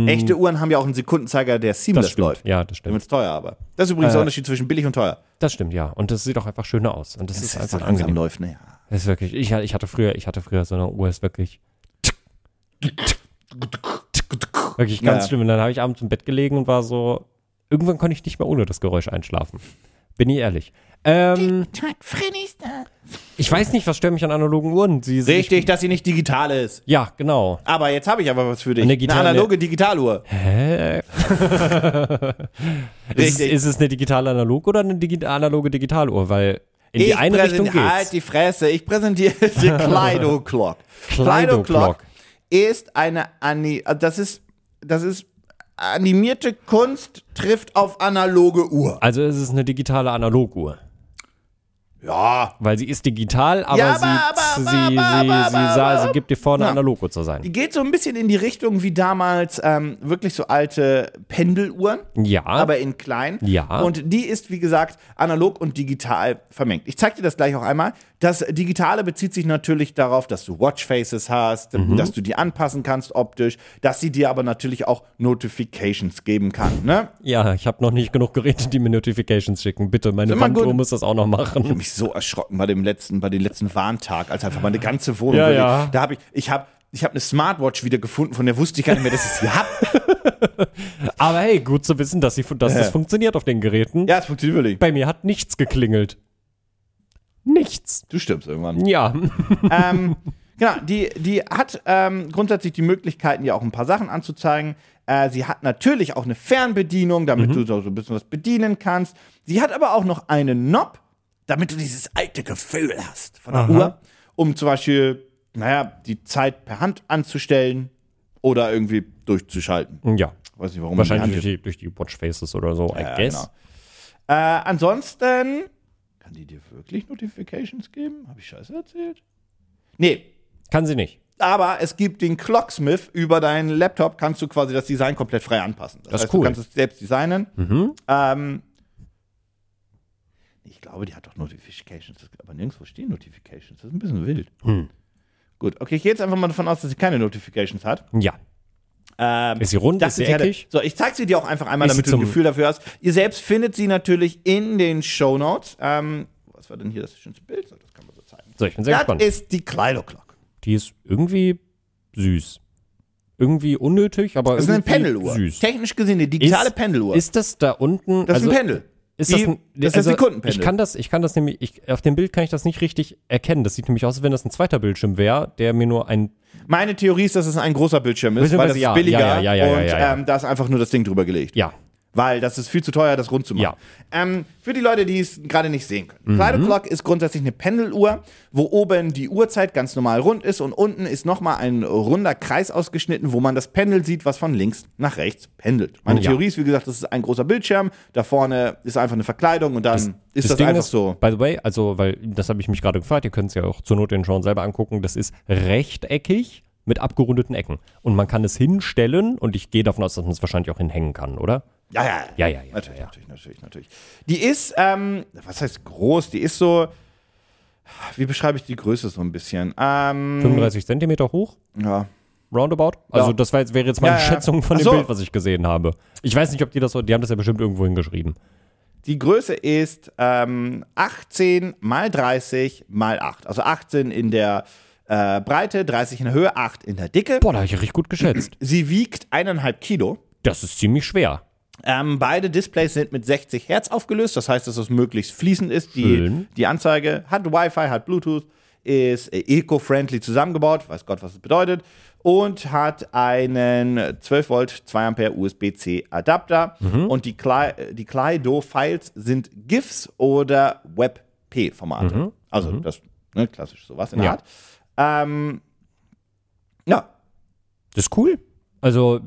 Speaker 2: Echte Uhren haben ja auch einen Sekundenzeiger, der
Speaker 3: Mm. das
Speaker 2: seamless läuft.
Speaker 3: Ja, das stimmt.
Speaker 2: Damit ist teuer, aber. Das ist übrigens der
Speaker 3: Äh,
Speaker 2: Unterschied zwischen billig und teuer.
Speaker 3: Das stimmt, ja. Und das sieht auch einfach schöner aus. Und das, ist
Speaker 2: Das
Speaker 3: einfach angenehm.
Speaker 2: läuft, ne? Ja.
Speaker 3: Das ist wirklich, ich, ich hatte früher, ich hatte früher so eine Uhr, ist wirklich. Wirklich ganz
Speaker 2: Ja.
Speaker 3: schlimm. Und dann habe ich abends im Bett gelegen und war so, irgendwann konnte ich nicht mehr ohne das Geräusch einschlafen. Bin ich ehrlich. Ähm, ich weiß nicht, was stört mich an analogen Uhren. Sie, sie-
Speaker 2: Richtig, dass sie nicht digital ist.
Speaker 3: Ja, genau.
Speaker 2: Aber jetzt habe ich aber was für dich.
Speaker 3: Eine
Speaker 2: Eine, analoge Digitaluhr.
Speaker 3: Hä? ist, ist es eine digitale Analog oder eine digi analoge Digitaluhr? Weil in die
Speaker 2: ich
Speaker 3: eine Richtung
Speaker 2: präsent- Halt
Speaker 3: geht's.
Speaker 2: die Fresse, ich präsentiere die Kleido Clock.
Speaker 3: Kleido Clock.
Speaker 2: ist eine Ani das ist das ist animierte Kunst trifft auf analoge Uhr.
Speaker 3: Also ist es eine digitale Analoguhr.
Speaker 2: Ja,
Speaker 3: Weil sie ist digital, aber,
Speaker 2: Ja,
Speaker 3: sie,
Speaker 2: aber-
Speaker 3: sie,
Speaker 2: aber-
Speaker 3: sie,
Speaker 2: aber-
Speaker 3: sie,
Speaker 2: aber-
Speaker 3: sa- sie gibt dir vor, eine
Speaker 2: Ja.
Speaker 3: Analoguhr zu sein.
Speaker 2: die geht so ein bisschen in die Richtung wie damals ähm, wirklich so alte Pendeluhren.
Speaker 3: Ja.
Speaker 2: aber in klein.
Speaker 3: Ja.
Speaker 2: Und die ist, wie gesagt, analog und digital vermengt. Ich zeige dir das gleich auch einmal. Das Digitale bezieht sich natürlich darauf, dass du Watchfaces hast,
Speaker 3: Mhm.
Speaker 2: dass du die anpassen kannst optisch, dass sie dir aber natürlich auch Notifications geben kann. Ne?
Speaker 3: ja, ich habe noch nicht genug Geräte, die mir Notifications schicken. Bitte, meine
Speaker 2: gut.
Speaker 3: muss das auch noch
Speaker 2: Ich habe
Speaker 3: machen.
Speaker 2: mich so erschrocken bei dem letzten, bei dem letzten Warntag, als einfach meine ganze Wohnung.
Speaker 3: Ja, ja.
Speaker 2: Da habe ich, ich habe, ich habe eine Smartwatch wieder gefunden, von der wusste ich gar nicht mehr, dass ich sie habe.
Speaker 3: Aber hey, gut zu wissen, dass, sie, dass das funktioniert auf den Geräten.
Speaker 2: Ja, es funktioniert wirklich.
Speaker 3: Bei mir hat nichts geklingelt. Nichts.
Speaker 2: Du stirbst irgendwann.
Speaker 3: Ja.
Speaker 2: ähm, Genau, die, die hat ähm, grundsätzlich die Möglichkeiten, dir auch ein paar Sachen anzuzeigen. Äh, sie hat natürlich auch eine Fernbedienung, damit
Speaker 3: Mhm.
Speaker 2: du so ein bisschen was bedienen kannst. Sie hat aber auch noch einen Knob, damit du dieses alte Gefühl hast von der
Speaker 3: Aha.
Speaker 2: Uhr, um zum Beispiel, naja, die Zeit per Hand anzustellen oder irgendwie durchzuschalten.
Speaker 3: Ja.
Speaker 2: Weiß nicht, warum
Speaker 3: Wahrscheinlich
Speaker 2: man
Speaker 3: durch
Speaker 2: die
Speaker 3: die, durch die Watchfaces oder so, I
Speaker 2: Ja,
Speaker 3: guess.
Speaker 2: genau. Äh, ansonsten, kann die dir wirklich Notifications geben? Habe ich Scheiße erzählt? Nee,
Speaker 3: Kann sie nicht.
Speaker 2: aber es gibt den Clocksmith über deinen Laptop, kannst du quasi das Design komplett frei anpassen.
Speaker 3: Das ist
Speaker 2: heißt,
Speaker 3: cool.
Speaker 2: Du kannst es selbst designen.
Speaker 3: Mhm.
Speaker 2: Ähm, ich glaube, die hat doch Notifications, das- aber nirgendwo stehen Notifications. Das ist ein bisschen wild.
Speaker 3: Hm.
Speaker 2: Gut, okay, ich gehe jetzt einfach mal davon aus, dass sie keine Notifications hat.
Speaker 3: Ja.
Speaker 2: Ähm,
Speaker 3: Ist sie rund?
Speaker 2: das
Speaker 3: Ist sie eckig?
Speaker 2: So, ich zeige sie dir auch einfach einmal,
Speaker 3: Ist
Speaker 2: damit du ein Gefühl dafür hast. Ihr selbst findet sie natürlich in den Show Notes. Ähm, was war denn hier das schönste Bild? Das kann man so zeigen.
Speaker 3: So, ich bin sehr
Speaker 2: Das
Speaker 3: gespannt.
Speaker 2: ist die Kleido Clock.
Speaker 3: Die ist irgendwie süß. Irgendwie unnötig, aber
Speaker 2: Das ist eine Pendeluhr.
Speaker 3: süß.
Speaker 2: Technisch gesehen eine digitale
Speaker 3: Ist-
Speaker 2: Pendeluhr.
Speaker 3: Ist das da unten?
Speaker 2: das ist
Speaker 3: also,
Speaker 2: ein Pendel.
Speaker 3: Ist das ein,
Speaker 2: das ist
Speaker 3: also,
Speaker 2: ein Sekundenpendel.
Speaker 3: Ich kann das, ich kann das nämlich, ich, auf dem Bild kann ich das nicht richtig erkennen. Das sieht nämlich aus, als wenn das ein zweiter Bildschirm wäre, der mir nur ein,
Speaker 2: Meine Theorie ist, dass es ein großer Bildschirm ist, weil das ist
Speaker 3: ja,
Speaker 2: billiger
Speaker 3: ja, ja,
Speaker 2: und. Ähm, da ist einfach nur das Ding drüber gelegt.
Speaker 3: ja,
Speaker 2: Weil das ist viel zu teuer, das rund zu machen. Ähm, für die Leute, die es gerade nicht sehen können.
Speaker 3: Mhm.
Speaker 2: Kleido Clock ist grundsätzlich eine Pendeluhr, wo oben die Uhrzeit ganz normal rund ist und unten ist nochmal ein runder Kreis ausgeschnitten, wo man das Pendel sieht, was von links nach rechts pendelt. Meine
Speaker 3: Ja.
Speaker 2: Theorie ist, wie gesagt, das ist ein großer Bildschirm, da vorne ist einfach eine Verkleidung und dann ist das,
Speaker 3: Ding
Speaker 2: einfach
Speaker 3: ist,
Speaker 2: so.
Speaker 3: By the way, also, weil das habe ich mich gerade gefragt, ihr könnt es ja auch zur Not den Schauen selber angucken, das ist rechteckig mit abgerundeten Ecken. Und man kann es hinstellen und ich gehe davon aus, dass man es wahrscheinlich auch hinhängen kann, oder?
Speaker 2: Ja, ja,
Speaker 3: Ja, ja, ja.
Speaker 2: Natürlich, natürlich, natürlich, natürlich. Die ist, ähm, was heißt groß? Die ist so, wie beschreibe ich die Größe so ein bisschen? Ähm,
Speaker 3: 35 Zentimeter hoch,
Speaker 2: ja.
Speaker 3: roundabout. Also
Speaker 2: Ja.
Speaker 3: das war jetzt, wäre jetzt meine
Speaker 2: Ja.
Speaker 3: Schätzung von dem
Speaker 2: so.
Speaker 3: Bild, was ich gesehen habe. Ich weiß nicht, ob die das, so- die haben das ja bestimmt irgendwo hingeschrieben.
Speaker 2: Die Größe ist ähm, 18 mal 30 mal 8. Also 18 in der äh, Breite, 30 in der Höhe, 8 in der Dicke.
Speaker 3: Boah, da habe ich richtig gut geschätzt.
Speaker 2: Sie wiegt eineinhalb Kilo.
Speaker 3: Das ist ziemlich schwer.
Speaker 2: Ähm, beide Displays sind mit 60 Hertz aufgelöst, das heißt, dass es möglichst fließend ist. Die,
Speaker 3: Schön.
Speaker 2: die Anzeige hat Wi-Fi, hat Bluetooth, ist eco-friendly zusammengebaut, weiß Gott, was es bedeutet, und hat einen 12 Volt 2 Ampere USB-C Adapter. Und die, Cli die Kleido-Files sind GIFs oder WebP-Formate. Also das ne, klassisch sowas in der
Speaker 3: Ja.
Speaker 2: Art. Ähm, ja,
Speaker 3: Das ist cool. Also,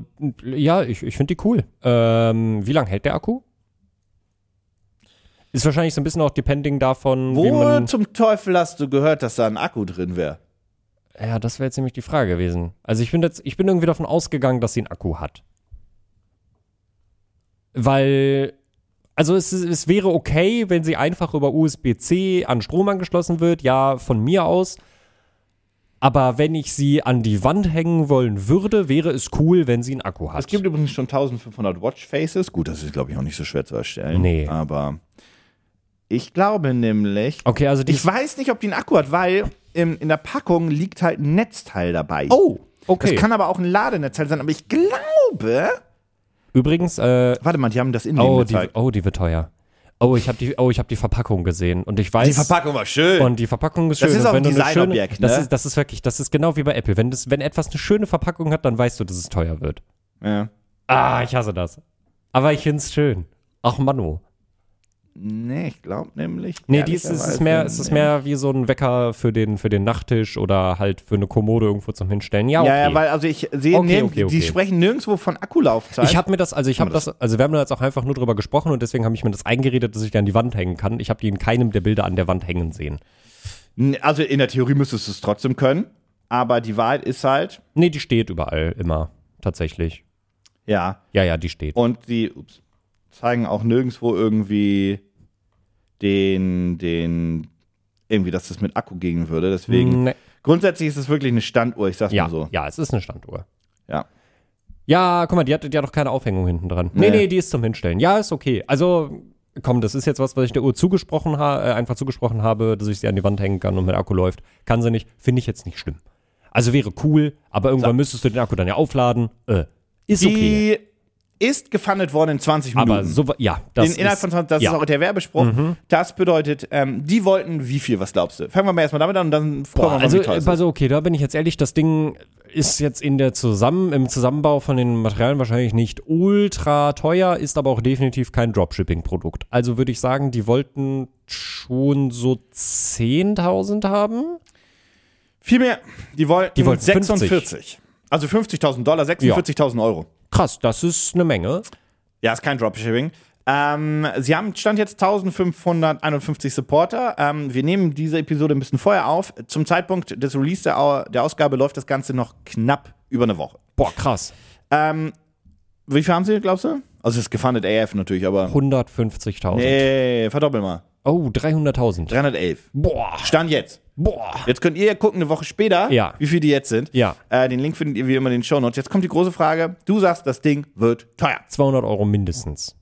Speaker 3: ja, ich, ich finde die cool. Ähm, wie lange hält der Akku? Ist wahrscheinlich so ein bisschen auch depending davon, wie
Speaker 2: wo
Speaker 3: man.
Speaker 2: zum Teufel hast du gehört, dass da ein Akku drin wäre?
Speaker 3: Ja, das wäre jetzt nämlich die Frage gewesen. Also ich bin jetzt, ich bin irgendwie davon ausgegangen, dass sie einen Akku hat. Weil, also es, es wäre okay, wenn sie einfach über USB-C an Strom angeschlossen wird, ja, von mir aus. Aber wenn ich sie an die Wand hängen wollen würde, wäre es cool, wenn sie einen Akku hat.
Speaker 2: Es gibt übrigens schon 1500 Watchfaces. Gut, das ist, glaube ich, auch nicht so schwer zu erstellen.
Speaker 3: Nee.
Speaker 2: Aber ich glaube nämlich.
Speaker 3: okay, also die
Speaker 2: Ich weiß nicht, ob die einen Akku hat, weil in, in der Packung liegt halt ein Netzteil dabei.
Speaker 3: Oh, okay.
Speaker 2: Das kann aber auch ein Ladenetzteil sein. Aber ich glaube.
Speaker 3: Übrigens, äh,
Speaker 2: Warte mal, die haben das Innenleben
Speaker 3: oh, die,
Speaker 2: gezeigt.
Speaker 3: oh, die wird teuer. Oh, ich habe die, oh, ich habe die Verpackung gesehen und ich weiß.
Speaker 2: Die Verpackung war schön.
Speaker 3: Und die Verpackung ist schön.
Speaker 2: Das ist auch ein Designobjekt,
Speaker 3: das,
Speaker 2: ne?
Speaker 3: ist, das ist wirklich, das ist genau wie bei Apple. Wenn, das, wenn etwas eine schöne Verpackung hat, dann weißt du, dass es teuer wird.
Speaker 2: ja.
Speaker 3: Ah, ich hasse das. Aber ich finde es schön. Ach, Manu.
Speaker 2: Nee, ich glaube nämlich.
Speaker 3: Nee, die ist, es mehr, es ist
Speaker 2: nicht.
Speaker 3: mehr wie so ein Wecker für den, für den Nachttisch oder halt für eine Kommode irgendwo zum Hinstellen. Ja, okay.
Speaker 2: Ja, ja, weil also ich sehe,
Speaker 3: Okay, okay, okay.
Speaker 2: die sprechen nirgendwo von Akkulaufzeit.
Speaker 3: ich habe mir das, also ich habe das, also wir haben da jetzt auch einfach nur drüber gesprochen und deswegen habe ich mir das eingeredet, dass ich die an die Wand hängen kann. Ich habe die in keinem der Bilder an der Wand hängen sehen.
Speaker 2: Also in der Theorie müsstest du es trotzdem können, aber die Wahrheit ist halt,
Speaker 3: Nee, die steht überall immer. Tatsächlich.
Speaker 2: ja.
Speaker 3: Ja, ja, die steht.
Speaker 2: Und die ups, zeigen auch nirgendwo irgendwie den, den, irgendwie, dass das mit Akku gehen würde. Deswegen,
Speaker 3: Nee.
Speaker 2: grundsätzlich ist es wirklich eine Standuhr, ich sag's
Speaker 3: Ja,
Speaker 2: mal so.
Speaker 3: ja, es ist eine Standuhr.
Speaker 2: Ja.
Speaker 3: Ja, guck mal, die hat, die hat doch keine Aufhängung hinten dran. Nee,
Speaker 2: Nee.
Speaker 3: nee, die ist zum Hinstellen. Ja, ist okay. Also, komm, das ist jetzt was, was ich der Uhr zugesprochen habe, äh, einfach zugesprochen habe, dass ich sie an die Wand hängen kann und mit Akku läuft. Kann sie nicht, finde ich jetzt nicht schlimm. Also wäre cool, aber irgendwann müsstest du den Akku dann ja aufladen. Äh, ist okay.
Speaker 2: Ist gefundet worden in 20 Minuten.
Speaker 3: Aber so, ja, das
Speaker 2: in, innerhalb
Speaker 3: ist,
Speaker 2: von 20, das
Speaker 3: ja. Mhm.
Speaker 2: ist auch der Werbespruch. Das bedeutet, ähm, die wollten wie viel, was glaubst du? Fangen wir mal erstmal damit an und dann gucken wir mal,
Speaker 3: also,
Speaker 2: wie teuer es ist.
Speaker 3: also okay, da bin ich jetzt ehrlich, das Ding ist jetzt in der Zusammen, im Zusammenbau von den Materialien wahrscheinlich nicht ultra teuer, ist aber auch definitiv kein Dropshipping-Produkt. Also würde ich sagen, die wollten schon so 10.000 haben.
Speaker 2: Viel mehr. Die wollten,
Speaker 3: Die wollten
Speaker 2: 46. Also 50.000 Dollar, 46.000 Euro.
Speaker 3: Krass, das ist eine Menge.
Speaker 2: Ja, ist kein Dropshipping. Ähm, sie haben Stand jetzt 1551 Supporter. Ähm, wir nehmen diese Episode ein bisschen vorher auf. Zum Zeitpunkt des Release der, der Ausgabe läuft das Ganze noch knapp über eine Woche.
Speaker 3: Boah, krass.
Speaker 2: Ähm, wie viel haben sie, glaubst du? Also es ist gefundet AF natürlich, aber.
Speaker 3: 150.000.
Speaker 2: Nee, verdoppel mal.
Speaker 3: Oh, 300.000.
Speaker 2: 311.
Speaker 3: Boah.
Speaker 2: Stand jetzt.
Speaker 3: Boah.
Speaker 2: Jetzt könnt ihr ja gucken, eine Woche später,
Speaker 3: Ja.
Speaker 2: wie viel die jetzt sind.
Speaker 3: Ja.
Speaker 2: Äh, den Link findet ihr wie immer in den Show Notes. Jetzt kommt die große Frage. Du sagst, das Ding wird teuer.
Speaker 3: 200 Euro mindestens.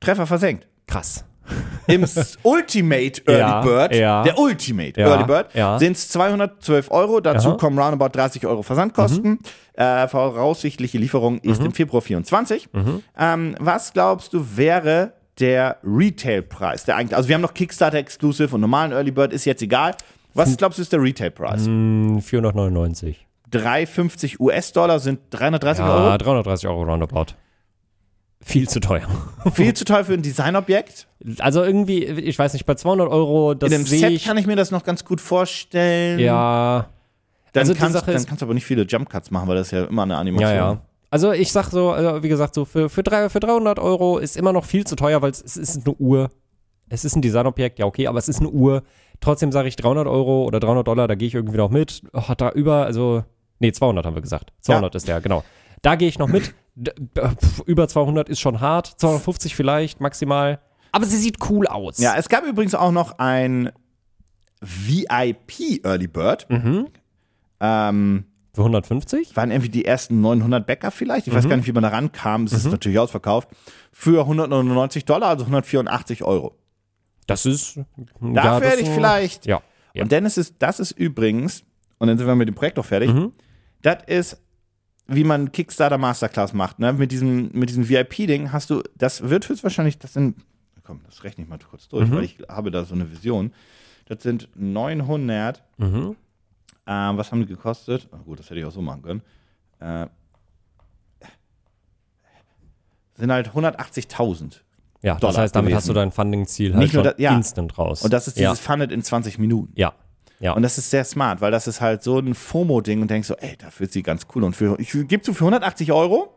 Speaker 2: Treffer versenkt.
Speaker 3: Krass.
Speaker 2: Im Ultimate Early
Speaker 3: Ja,
Speaker 2: Bird,
Speaker 3: ja.
Speaker 2: der Ultimate
Speaker 3: Ja,
Speaker 2: Early Bird,
Speaker 3: ja.
Speaker 2: sind es 212 Euro. Dazu.
Speaker 3: Mhm.
Speaker 2: kommen roundabout 30 Euro Versandkosten. Äh, voraussichtliche Lieferung ist im Februar 24.
Speaker 3: Mhm.
Speaker 2: Ähm, was glaubst du, wäre der Retailpreis? Der eigentlich, also wir haben noch Kickstarter Exclusive und normalen Early Bird ist jetzt egal. Was glaubst du, ist der Retailpreis?
Speaker 3: Hm, 499.
Speaker 2: 350 US-Dollar sind 330
Speaker 3: Ja,
Speaker 2: Euro.
Speaker 3: 330 Euro roundabout. Viel zu teuer.
Speaker 2: Viel zu teuer für ein Designobjekt.
Speaker 3: Also irgendwie, ich weiß nicht, bei 200 Euro, das
Speaker 2: In
Speaker 3: sehe
Speaker 2: Set
Speaker 3: ich.
Speaker 2: kann ich mir das noch ganz gut vorstellen.
Speaker 3: ja,
Speaker 2: Dann,
Speaker 3: Also
Speaker 2: kannst, dann kannst du aber nicht viele Jump Cuts machen, weil das ist ja immer eine Animation.
Speaker 3: ja, ja. Also ich sag so, also wie gesagt, so für, für, drei, für 300 Euro ist immer noch viel zu teuer, weil es, es ist eine Uhr. Es ist ein Designobjekt, ja okay, aber es ist eine Uhr. Trotzdem sage ich 300 Euro oder 300 Dollar, da gehe ich irgendwie noch mit. Oh, da über, also, nee, 200 haben wir gesagt. 200 ist der, genau. Da gehe ich noch mit. Über 200 ist schon hart. 250 vielleicht, maximal. Aber sie sieht cool aus.
Speaker 2: Ja, es gab übrigens auch noch ein VIP Early Bird.
Speaker 3: Mhm.
Speaker 2: Ähm,
Speaker 3: Für 150?
Speaker 2: waren irgendwie die ersten 900 Bäcker vielleicht. Ich weiß
Speaker 3: Mhm.
Speaker 2: gar nicht, wie man da rankam. Es ist natürlich ausverkauft. Für 199 Dollar, also 184 Euro.
Speaker 3: Das ist. ja,
Speaker 2: Dafür
Speaker 3: das
Speaker 2: hätte ich vielleicht.
Speaker 3: Ja. ja.
Speaker 2: Und Dennis ist, das ist übrigens, und dann sind wir mit dem Projekt auch fertig.
Speaker 3: Mhm.
Speaker 2: Das ist, wie man Kickstarter Masterclass macht. Ne? Mit diesem, mit diesem VIP-Ding hast du, das wird höchstwahrscheinlich, das sind, komm, das rechne ich mal kurz durch,
Speaker 3: Mhm.
Speaker 2: weil ich habe da so eine Vision. Das sind 900,
Speaker 3: Mhm.
Speaker 2: Äh, was haben die gekostet? Oh, gut, das hätte ich auch so machen können. Äh, sind halt 180.000.
Speaker 3: Ja, das
Speaker 2: Dollar
Speaker 3: heißt, damit
Speaker 2: gewesen.
Speaker 3: hast du dein Funding-Ziel halt
Speaker 2: Nicht nur
Speaker 3: schon
Speaker 2: da- ja.
Speaker 3: instant raus.
Speaker 2: Und das ist
Speaker 3: ja.
Speaker 2: dieses Funded in 20 Minuten.
Speaker 3: Ja. Ja.
Speaker 2: Und das ist sehr smart, weil das ist halt so ein FOMO-Ding und denkst so, ey, dafür ist sie ganz cool. Und für, ich gebe du für 180 Euro.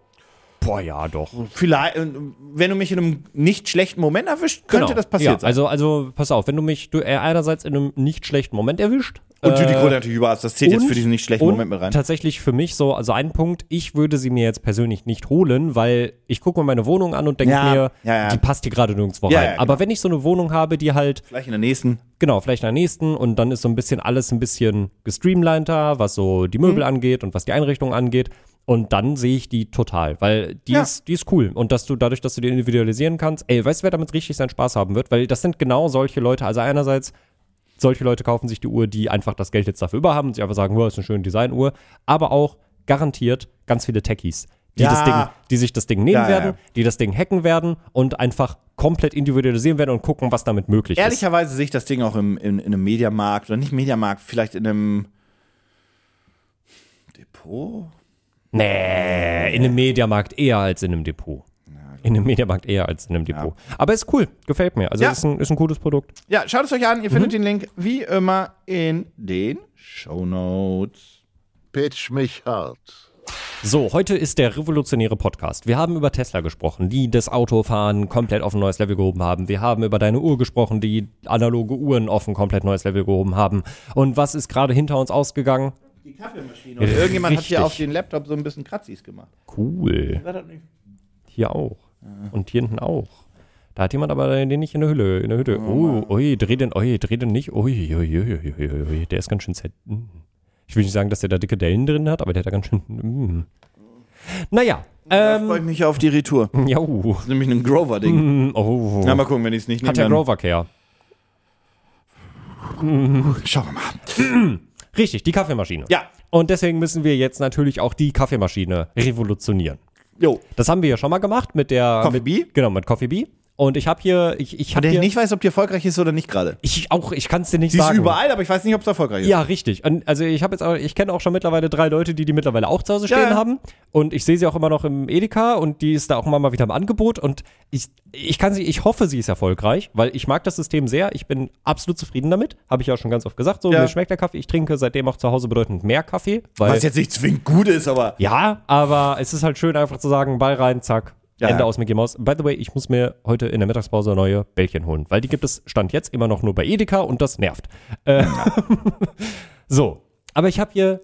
Speaker 3: Boah, ja, doch.
Speaker 2: Vielleicht, äh, wenn du mich in einem nicht schlechten Moment erwischt, könnte das passiert
Speaker 3: ja,
Speaker 2: sein.
Speaker 3: Also, also, pass auf, wenn du mich du, äh, einerseits in einem nicht schlechten Moment erwischt.
Speaker 2: Und du die
Speaker 3: äh,
Speaker 2: Kohle natürlich überall. Das zählt jetzt
Speaker 3: und-
Speaker 2: für diesen nicht schlechten Moment mit rein.
Speaker 3: Tatsächlich für mich so, also ein Punkt, ich würde sie mir jetzt persönlich nicht holen, weil ich gucke mir meine Wohnung an und denke
Speaker 2: Ja,
Speaker 3: mir,
Speaker 2: ja,
Speaker 3: die passt hier gerade nirgendwo rein.
Speaker 2: genau.
Speaker 3: Aber wenn ich so eine Wohnung habe, die halt
Speaker 2: Vielleicht in der nächsten.
Speaker 3: Genau, vielleicht in der nächsten und dann ist so ein bisschen alles ein bisschen gestreamliner, was so die Möbel
Speaker 2: Mhm.
Speaker 3: angeht und was die Einrichtung angeht. Und dann sehe ich die total, weil die,
Speaker 2: Ja.
Speaker 3: ist, die ist cool. Und dass du dadurch, dass du die individualisieren kannst, ey, weißt du, wer damit richtig seinen Spaß haben wird? Weil das sind genau solche Leute. Also einerseits, solche Leute kaufen sich die Uhr, die einfach das Geld jetzt dafür über haben und sich einfach sagen, wow, ist eine schöne Designuhr. Aber auch garantiert ganz viele Techies. Die,
Speaker 2: Ja.
Speaker 3: das Ding, die sich das Ding nehmen
Speaker 2: Ja,
Speaker 3: werden, die das Ding hacken werden und einfach komplett individualisieren werden und gucken, was damit möglich ist.
Speaker 2: Ehrlicherweise sehe ich das Ding auch im, in, in einem Mediamarkt oder nicht Mediamarkt, vielleicht in einem Depot.
Speaker 3: Nee, in einem Mediamarkt eher als in einem Depot. In einem Mediamarkt eher als in einem Depot. Aber ist cool, gefällt mir. Also
Speaker 2: Ja.
Speaker 3: ist, ein, ist ein gutes Produkt.
Speaker 2: Ja, schaut es euch an. Ihr
Speaker 3: Mhm.
Speaker 2: findet den Link wie immer in den Show Notes.
Speaker 1: Pitch mich hart.
Speaker 3: So, heute ist der revolutionäre Podcast. Wir haben über Tesla gesprochen, die das Autofahren komplett auf ein neues Level gehoben haben. Wir haben über deine Uhr gesprochen, die analoge Uhren auf ein komplett neues Level gehoben haben. Und was ist gerade hinter uns ausgegangen?
Speaker 2: Die Kaffeemaschine. Und irgendjemand hat hier
Speaker 3: Richtig.
Speaker 2: auf den Laptop so ein bisschen Kratzis gemacht.
Speaker 3: Cool.
Speaker 2: War das nicht?
Speaker 3: Hier auch. Und hier hinten auch. Da hat jemand aber den nicht in der Hülle. In der Hütte. Oh, ui, dreh den, ui, dreh den nicht. Ui, ui, ui, ui, ui, ui, der ist ganz schön zett. Mm. Ich will nicht sagen, dass der da dicke Dellen drin hat, aber der hat da ganz schön. Mm. Naja.
Speaker 2: Da
Speaker 3: Ähm,
Speaker 2: freue ich mich auf die Retour.
Speaker 3: ja,
Speaker 2: Das ist nämlich ein Grover-Ding.
Speaker 3: mm, oh.
Speaker 2: Na, mal gucken, wenn ich es nicht
Speaker 3: Hat der
Speaker 2: nehme.
Speaker 3: Grover Care.
Speaker 2: dann- Schauen wir mal.
Speaker 3: Richtig, die Kaffeemaschine.
Speaker 2: Ja.
Speaker 3: Und deswegen müssen wir jetzt natürlich auch die Kaffeemaschine revolutionieren.
Speaker 2: Jo.
Speaker 3: Das haben wir ja schon mal gemacht mit der
Speaker 2: Coffee
Speaker 3: mit,
Speaker 2: Bee?
Speaker 3: Genau, mit Coffee Bee. Und ich habe hier, ich, ich habe
Speaker 2: nicht weiß, ob die erfolgreich ist oder nicht gerade.
Speaker 3: ich auch, ich kann es dir nicht
Speaker 2: Sie ist
Speaker 3: sagen.
Speaker 2: überall, aber ich weiß nicht, ob es erfolgreich ist.
Speaker 3: Ja, richtig. Und also ich habe jetzt auch, ich kenne auch schon mittlerweile drei Leute, die die mittlerweile auch zu Hause stehen
Speaker 2: Ja, ja.
Speaker 3: haben. Und ich sehe sie auch immer noch im Edeka und die ist da auch immer mal wieder im Angebot. Und ich, ich kann sie, ich hoffe, sie ist erfolgreich, weil ich mag das System sehr. Ich bin absolut zufrieden damit. Habe ich ja schon ganz oft gesagt. So,
Speaker 2: Ja.
Speaker 3: mir schmeckt der Kaffee. Ich trinke seitdem auch zu Hause bedeutend mehr Kaffee. Weil,
Speaker 2: Was jetzt nicht zwingend gut ist, aber.
Speaker 3: ja, aber es ist halt schön, einfach zu sagen, Ball rein, zack.
Speaker 2: Ja,
Speaker 3: Ende
Speaker 2: ja.
Speaker 3: aus Mickey Mouse. By the way, ich muss mir heute in der Mittagspause neue Bällchen holen, weil die gibt es Stand jetzt immer noch nur bei Edeka und das nervt. Äh, so, aber ich habe hier,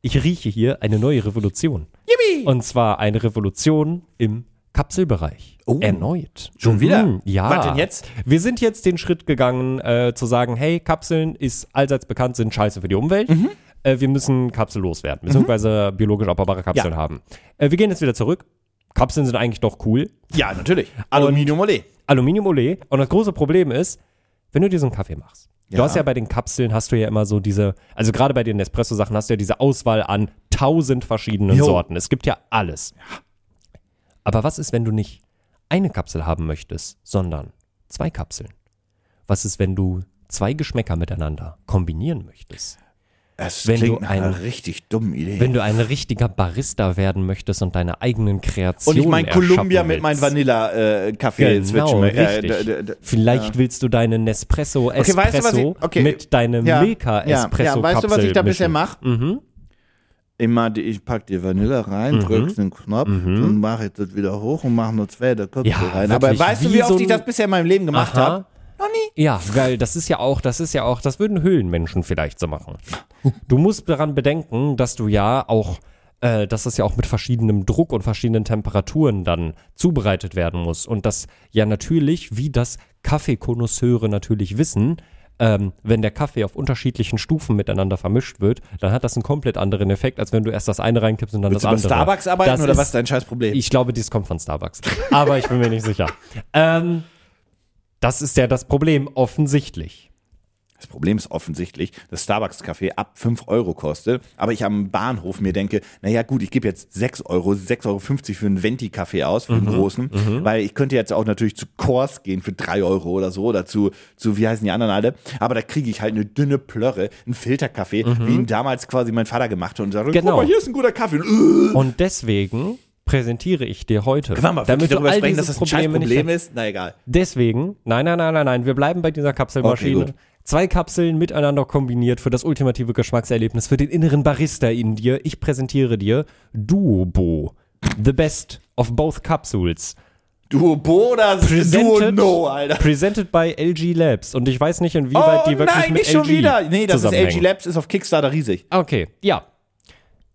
Speaker 3: ich rieche hier eine neue Revolution.
Speaker 2: Yippie!
Speaker 3: Und zwar eine Revolution im Kapselbereich.
Speaker 2: Oh.
Speaker 3: Erneut.
Speaker 2: Schon wieder?
Speaker 3: Mhm, ja.
Speaker 2: Was denn jetzt?
Speaker 3: Wir sind jetzt den Schritt gegangen, äh, zu sagen, hey, Kapseln ist allseits bekannt, sind scheiße für die Umwelt.
Speaker 2: Mhm.
Speaker 3: Äh, wir müssen Kapsel loswerden, beziehungsweise biologisch abbaubare Kapseln
Speaker 2: Ja.
Speaker 3: haben. Äh, wir gehen jetzt wieder zurück. Kapseln sind eigentlich doch cool.
Speaker 2: Ja, natürlich. Aluminium Olé.
Speaker 3: Aluminium Olé. Und das große Problem ist, wenn du dir so einen Kaffee machst. Du
Speaker 2: Ja.
Speaker 3: hast ja bei den Kapseln, hast du ja immer so diese, also gerade bei den Nespresso-Sachen hast du ja diese Auswahl an tausend verschiedenen
Speaker 2: Jo.
Speaker 3: Sorten. Es gibt ja alles. Aber was ist, wenn du nicht eine Kapsel haben möchtest, sondern zwei Kapseln? Was ist, wenn du zwei Geschmäcker miteinander kombinieren möchtest?
Speaker 2: Es
Speaker 3: Wenn
Speaker 2: klingt
Speaker 3: du ein-
Speaker 2: einer richtig dummen Idee.
Speaker 3: Wenn du ein richtiger Barista werden möchtest und deine eigenen Kreationen
Speaker 2: und ich mein Columbia mit meinem. Vanilla-Kaffee
Speaker 3: Genau, richtig. Vielleicht willst du deinen Nespresso
Speaker 2: Okay, weißt du, ich- okay.
Speaker 3: mit deinem
Speaker 2: ja,
Speaker 3: Milka
Speaker 2: ja, ja, weißt du, was ich da bisher mache?
Speaker 3: Mhm.
Speaker 2: Immer, die, ich pack die Vanille rein, drück den Knopf und mache das wieder hoch und mache nur zwei der Köpfe
Speaker 3: Ja,
Speaker 2: rein.
Speaker 3: wirklich,
Speaker 2: Aber weißt du,
Speaker 3: wie
Speaker 2: wie oft
Speaker 3: so
Speaker 2: ich das bisher in meinem Leben gemacht habe?
Speaker 3: Ja, weil das ist ja auch, das ist ja auch, das würden Höhlenmenschen vielleicht so machen. Du musst daran bedenken, dass du ja auch, äh, dass das ja auch mit verschiedenem Druck und verschiedenen Temperaturen dann zubereitet werden muss. Und das ja natürlich, wie das Kaffeekonnoisseure natürlich wissen, ähm, wenn der Kaffee auf unterschiedlichen Stufen miteinander vermischt wird, dann hat das einen komplett anderen Effekt, als wenn du erst das eine reinkippst und dann
Speaker 2: Willst du bei
Speaker 3: das andere.
Speaker 2: Starbucks arbeiten
Speaker 3: Das
Speaker 2: oder
Speaker 3: ist-
Speaker 2: was ist dein scheiß Problem?
Speaker 3: ich glaube, dies kommt von Starbucks. Aber ich bin mir nicht sicher. Ähm, das ist ja das Problem, offensichtlich.
Speaker 2: Das Problem ist offensichtlich, dass Starbucks-Kaffee ab 5 Euro kostet, aber ich am Bahnhof mir denke, naja gut, ich gebe jetzt 6 Euro, 6,50 Euro für einen Venti-Kaffee aus, für einen großen, weil ich könnte jetzt auch natürlich zu Kors gehen für 3 Euro oder so, oder zu, zu wie heißen die anderen alle, aber da kriege ich halt eine dünne Plörre, einen Filterkaffee, wie ihn damals quasi mein Vater gemacht hat und sagt,
Speaker 3: Genau.
Speaker 2: guck mal, hier ist ein guter Kaffee. Und,
Speaker 3: Und deswegen präsentiere ich dir heute,
Speaker 2: Kann man mal
Speaker 3: damit
Speaker 2: darüber sprechen, dass das ein
Speaker 3: Probleme
Speaker 2: Problem ist? Na egal.
Speaker 3: Deswegen, nein, nein, nein, nein, nein, wir bleiben bei dieser Kapselmaschine.
Speaker 2: Okay.
Speaker 3: Zwei Kapseln miteinander kombiniert für das ultimative Geschmackserlebnis, für den inneren Barista in dir. Ich präsentiere dir Duobo. The best of both capsules.
Speaker 2: Duo oder Duo
Speaker 3: Presented,
Speaker 2: No, Alter.
Speaker 3: presented by LG Labs. Und ich weiß nicht, inwieweit
Speaker 2: Oh
Speaker 3: die wirklich
Speaker 2: nein,
Speaker 3: mit
Speaker 2: nicht schon
Speaker 3: LG
Speaker 2: wieder. Nee, das ist LG. Labs, ist auf Kickstarter riesig.
Speaker 3: Okay, ja.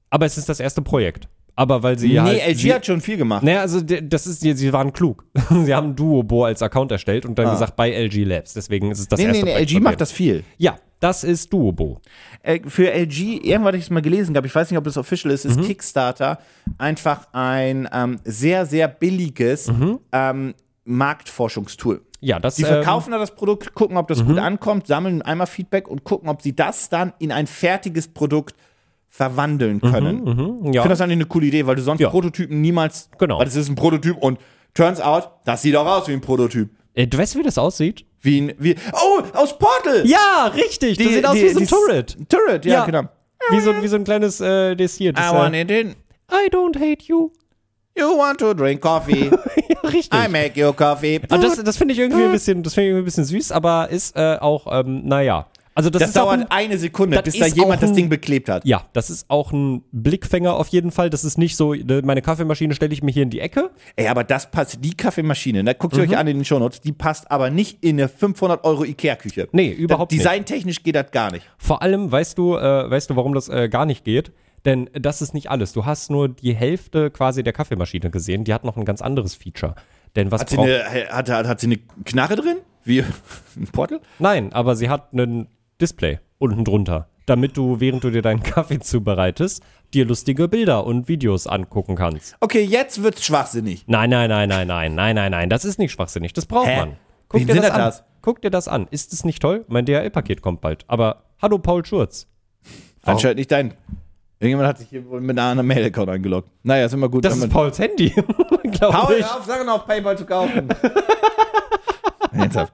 Speaker 3: Aber es ist das erste Projekt. Aber weil sie
Speaker 2: nee,
Speaker 3: halt,
Speaker 2: LG
Speaker 3: sie,
Speaker 2: hat schon viel gemacht.
Speaker 3: Naja, also das ist, sie waren klug. sie haben Duobo als Account erstellt und dann
Speaker 2: Ah.
Speaker 3: gesagt bei LG Labs. Deswegen ist es das
Speaker 2: nee, nee,
Speaker 3: erste
Speaker 2: nee,
Speaker 3: Projekt
Speaker 2: LG macht das viel.
Speaker 3: Ja, das ist Duobo.
Speaker 2: Äh, für LG, irgendwann hatte ich es mal gelesen gehabt, ich weiß nicht, ob das official ist, ist Kickstarter einfach ein ähm, sehr, sehr billiges ähm, Marktforschungstool.
Speaker 3: Ja, das
Speaker 2: Die
Speaker 3: ähm,
Speaker 2: verkaufen da das Produkt, gucken, ob das gut ankommt, sammeln einmal Feedback und gucken, ob sie das dann in ein fertiges Produkt verwandeln können.
Speaker 3: mhm,
Speaker 2: Ich finde
Speaker 3: ja.
Speaker 2: das eigentlich eine coole Idee, weil du sonst
Speaker 3: Ja.
Speaker 2: Prototypen niemals.
Speaker 3: Genau.
Speaker 2: Weil das ist ein Prototyp und turns out, das sieht auch aus wie ein Prototyp.
Speaker 3: Äh, du weißt, wie das aussieht?
Speaker 2: Wie ein. Wie, oh, aus Portal!
Speaker 3: Ja, richtig. das
Speaker 2: Die-
Speaker 3: sieht aus
Speaker 2: die-
Speaker 3: wie so ein Turret.
Speaker 2: Turret, ja,
Speaker 3: Ja.
Speaker 2: genau.
Speaker 3: Wie so, wie so ein kleines, äh, das hier. Das,
Speaker 2: I want
Speaker 3: äh,
Speaker 2: it in.
Speaker 3: I don't hate you.
Speaker 2: You want to drink coffee?
Speaker 3: ja, richtig.
Speaker 2: I make you coffee.
Speaker 3: Und das, das finde ich irgendwie ein bisschen, das finde ich irgendwie ein bisschen süß, aber ist äh, auch, ähm, naja. Also das,
Speaker 2: das dauert
Speaker 3: ein,
Speaker 2: eine Sekunde,
Speaker 3: das
Speaker 2: bis da jemand
Speaker 3: auch
Speaker 2: das
Speaker 3: ein-
Speaker 2: Ding beklebt hat.
Speaker 3: ja, das ist auch ein Blickfänger auf jeden Fall. Das ist nicht so, äh, meine Kaffeemaschine stelle ich mir hier in die Ecke.
Speaker 2: Ey, aber das passt, die Kaffeemaschine, da guckt ihr
Speaker 3: Mhm.
Speaker 2: euch an in den Shownotes, die passt aber nicht in eine 500 Euro Ikea-Küche.
Speaker 3: Nee, überhaupt nicht.
Speaker 2: Designtechnisch geht das gar nicht.
Speaker 3: Vor allem, weißt du, äh, weißt du, warum das äh, gar nicht geht? Denn das ist nicht alles. Du hast nur die Hälfte quasi der Kaffeemaschine gesehen. Die hat noch ein ganz anderes Feature. Denn was
Speaker 2: Hat sie, eine, hat, hat, hat sie eine Knarre drin? Wie ein Portal?
Speaker 3: Nein, aber sie hat ein Display unten drunter, damit du, während du dir deinen Kaffee zubereitest, dir lustige Bilder und Videos angucken kannst.
Speaker 2: Okay, jetzt wird's schwachsinnig.
Speaker 3: Nein, nein, nein, nein, nein, nein, nein, nein, das ist nicht schwachsinnig. Das braucht
Speaker 2: Hä?
Speaker 3: man. Guck
Speaker 2: Wie
Speaker 3: dir das an.
Speaker 2: das?
Speaker 3: Guck dir das an. Ist es nicht toll? Mein DHL-Paket kommt bald. Aber hallo Paul Schurz.
Speaker 2: Anscheinend nicht dein. Irgendjemand hat sich hier wohl mit einem Mail-Account eingeloggt. Naja, ist immer gut.
Speaker 3: Das ist Pauls Handy, glaube
Speaker 2: Paul,
Speaker 3: ich.
Speaker 2: hör auf, Sachen auf Paypal zu kaufen. Ernsthaft.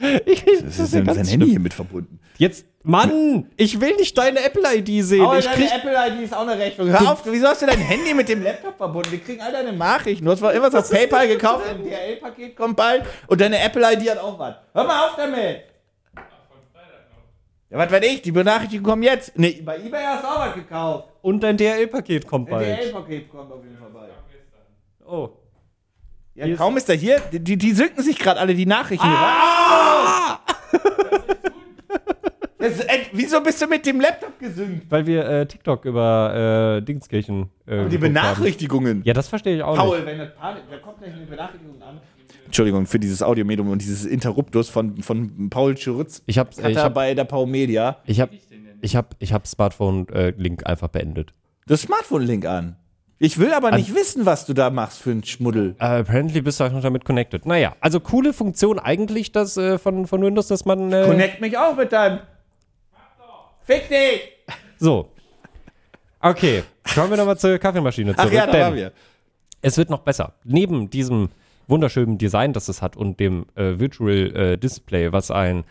Speaker 3: Ich-
Speaker 2: Das ist
Speaker 3: ja
Speaker 2: sein Handy
Speaker 3: schlimm.
Speaker 2: hier mit verbunden.
Speaker 3: Jetzt, Mann, ich will nicht deine Apple-ID sehen.
Speaker 2: Aber
Speaker 3: ich
Speaker 2: deine Apple-ID ist auch eine Rechnung. Hör auf, wieso hast du dein Handy mit dem Laptop verbunden? Wir kriegen all deine Nachrichten. Du hast mal irgendwas auf PayPal gekauft, ein DHL-Paket kommt bald und deine Apple-ID hat auch was. Hör mal auf damit! Ja, was weiß ich, die Benachrichtigungen kommen jetzt. Nee, bei eBay hast du auch was gekauft.
Speaker 3: und dein DHL-Paket kommt
Speaker 2: Ein
Speaker 3: bald.
Speaker 2: DHL-Paket kommt auf jeden Fall bald.
Speaker 3: Oh.
Speaker 2: Ja, kaum ist er hier, die, die, synken sich gerade alle die Nachrichten.
Speaker 3: Ah!
Speaker 2: Das, äh, wieso bist du mit dem Laptop gesynkt?
Speaker 3: Weil wir äh, TikTok über äh, Dingskirchen äh,
Speaker 2: Die Benachrichtigungen.
Speaker 3: Haben. Ja, das verstehe ich auch
Speaker 2: Paul,
Speaker 3: nicht.
Speaker 2: wenn das Panik, da kommt gleich eine Benachrichtigung an. Entschuldigung für dieses Audiomedium und dieses Interruptus von, von Paul Schurz.
Speaker 3: Ich hab's- ich hab-
Speaker 2: bei der Paul Media.
Speaker 3: Ich habe ich hab, ich hab Smartphone-Link einfach beendet.
Speaker 2: Das Smartphone-Link an. Ich will aber nicht wissen, was du da machst für einen Schmuddel.
Speaker 3: Äh, apparently bist du auch noch damit connected. Naja, also coole Funktion eigentlich das, äh, von, von Windows, dass man. Äh,
Speaker 2: Connect mich auch mit deinem. Fick dich!
Speaker 3: so. Okay, kommen wir nochmal zur Kaffeemaschine zurück.
Speaker 2: Ach ja, da waren wir.
Speaker 3: Es wird noch besser. Neben diesem wunderschönen Design, das es hat und dem äh, Virtual äh, Display, was ein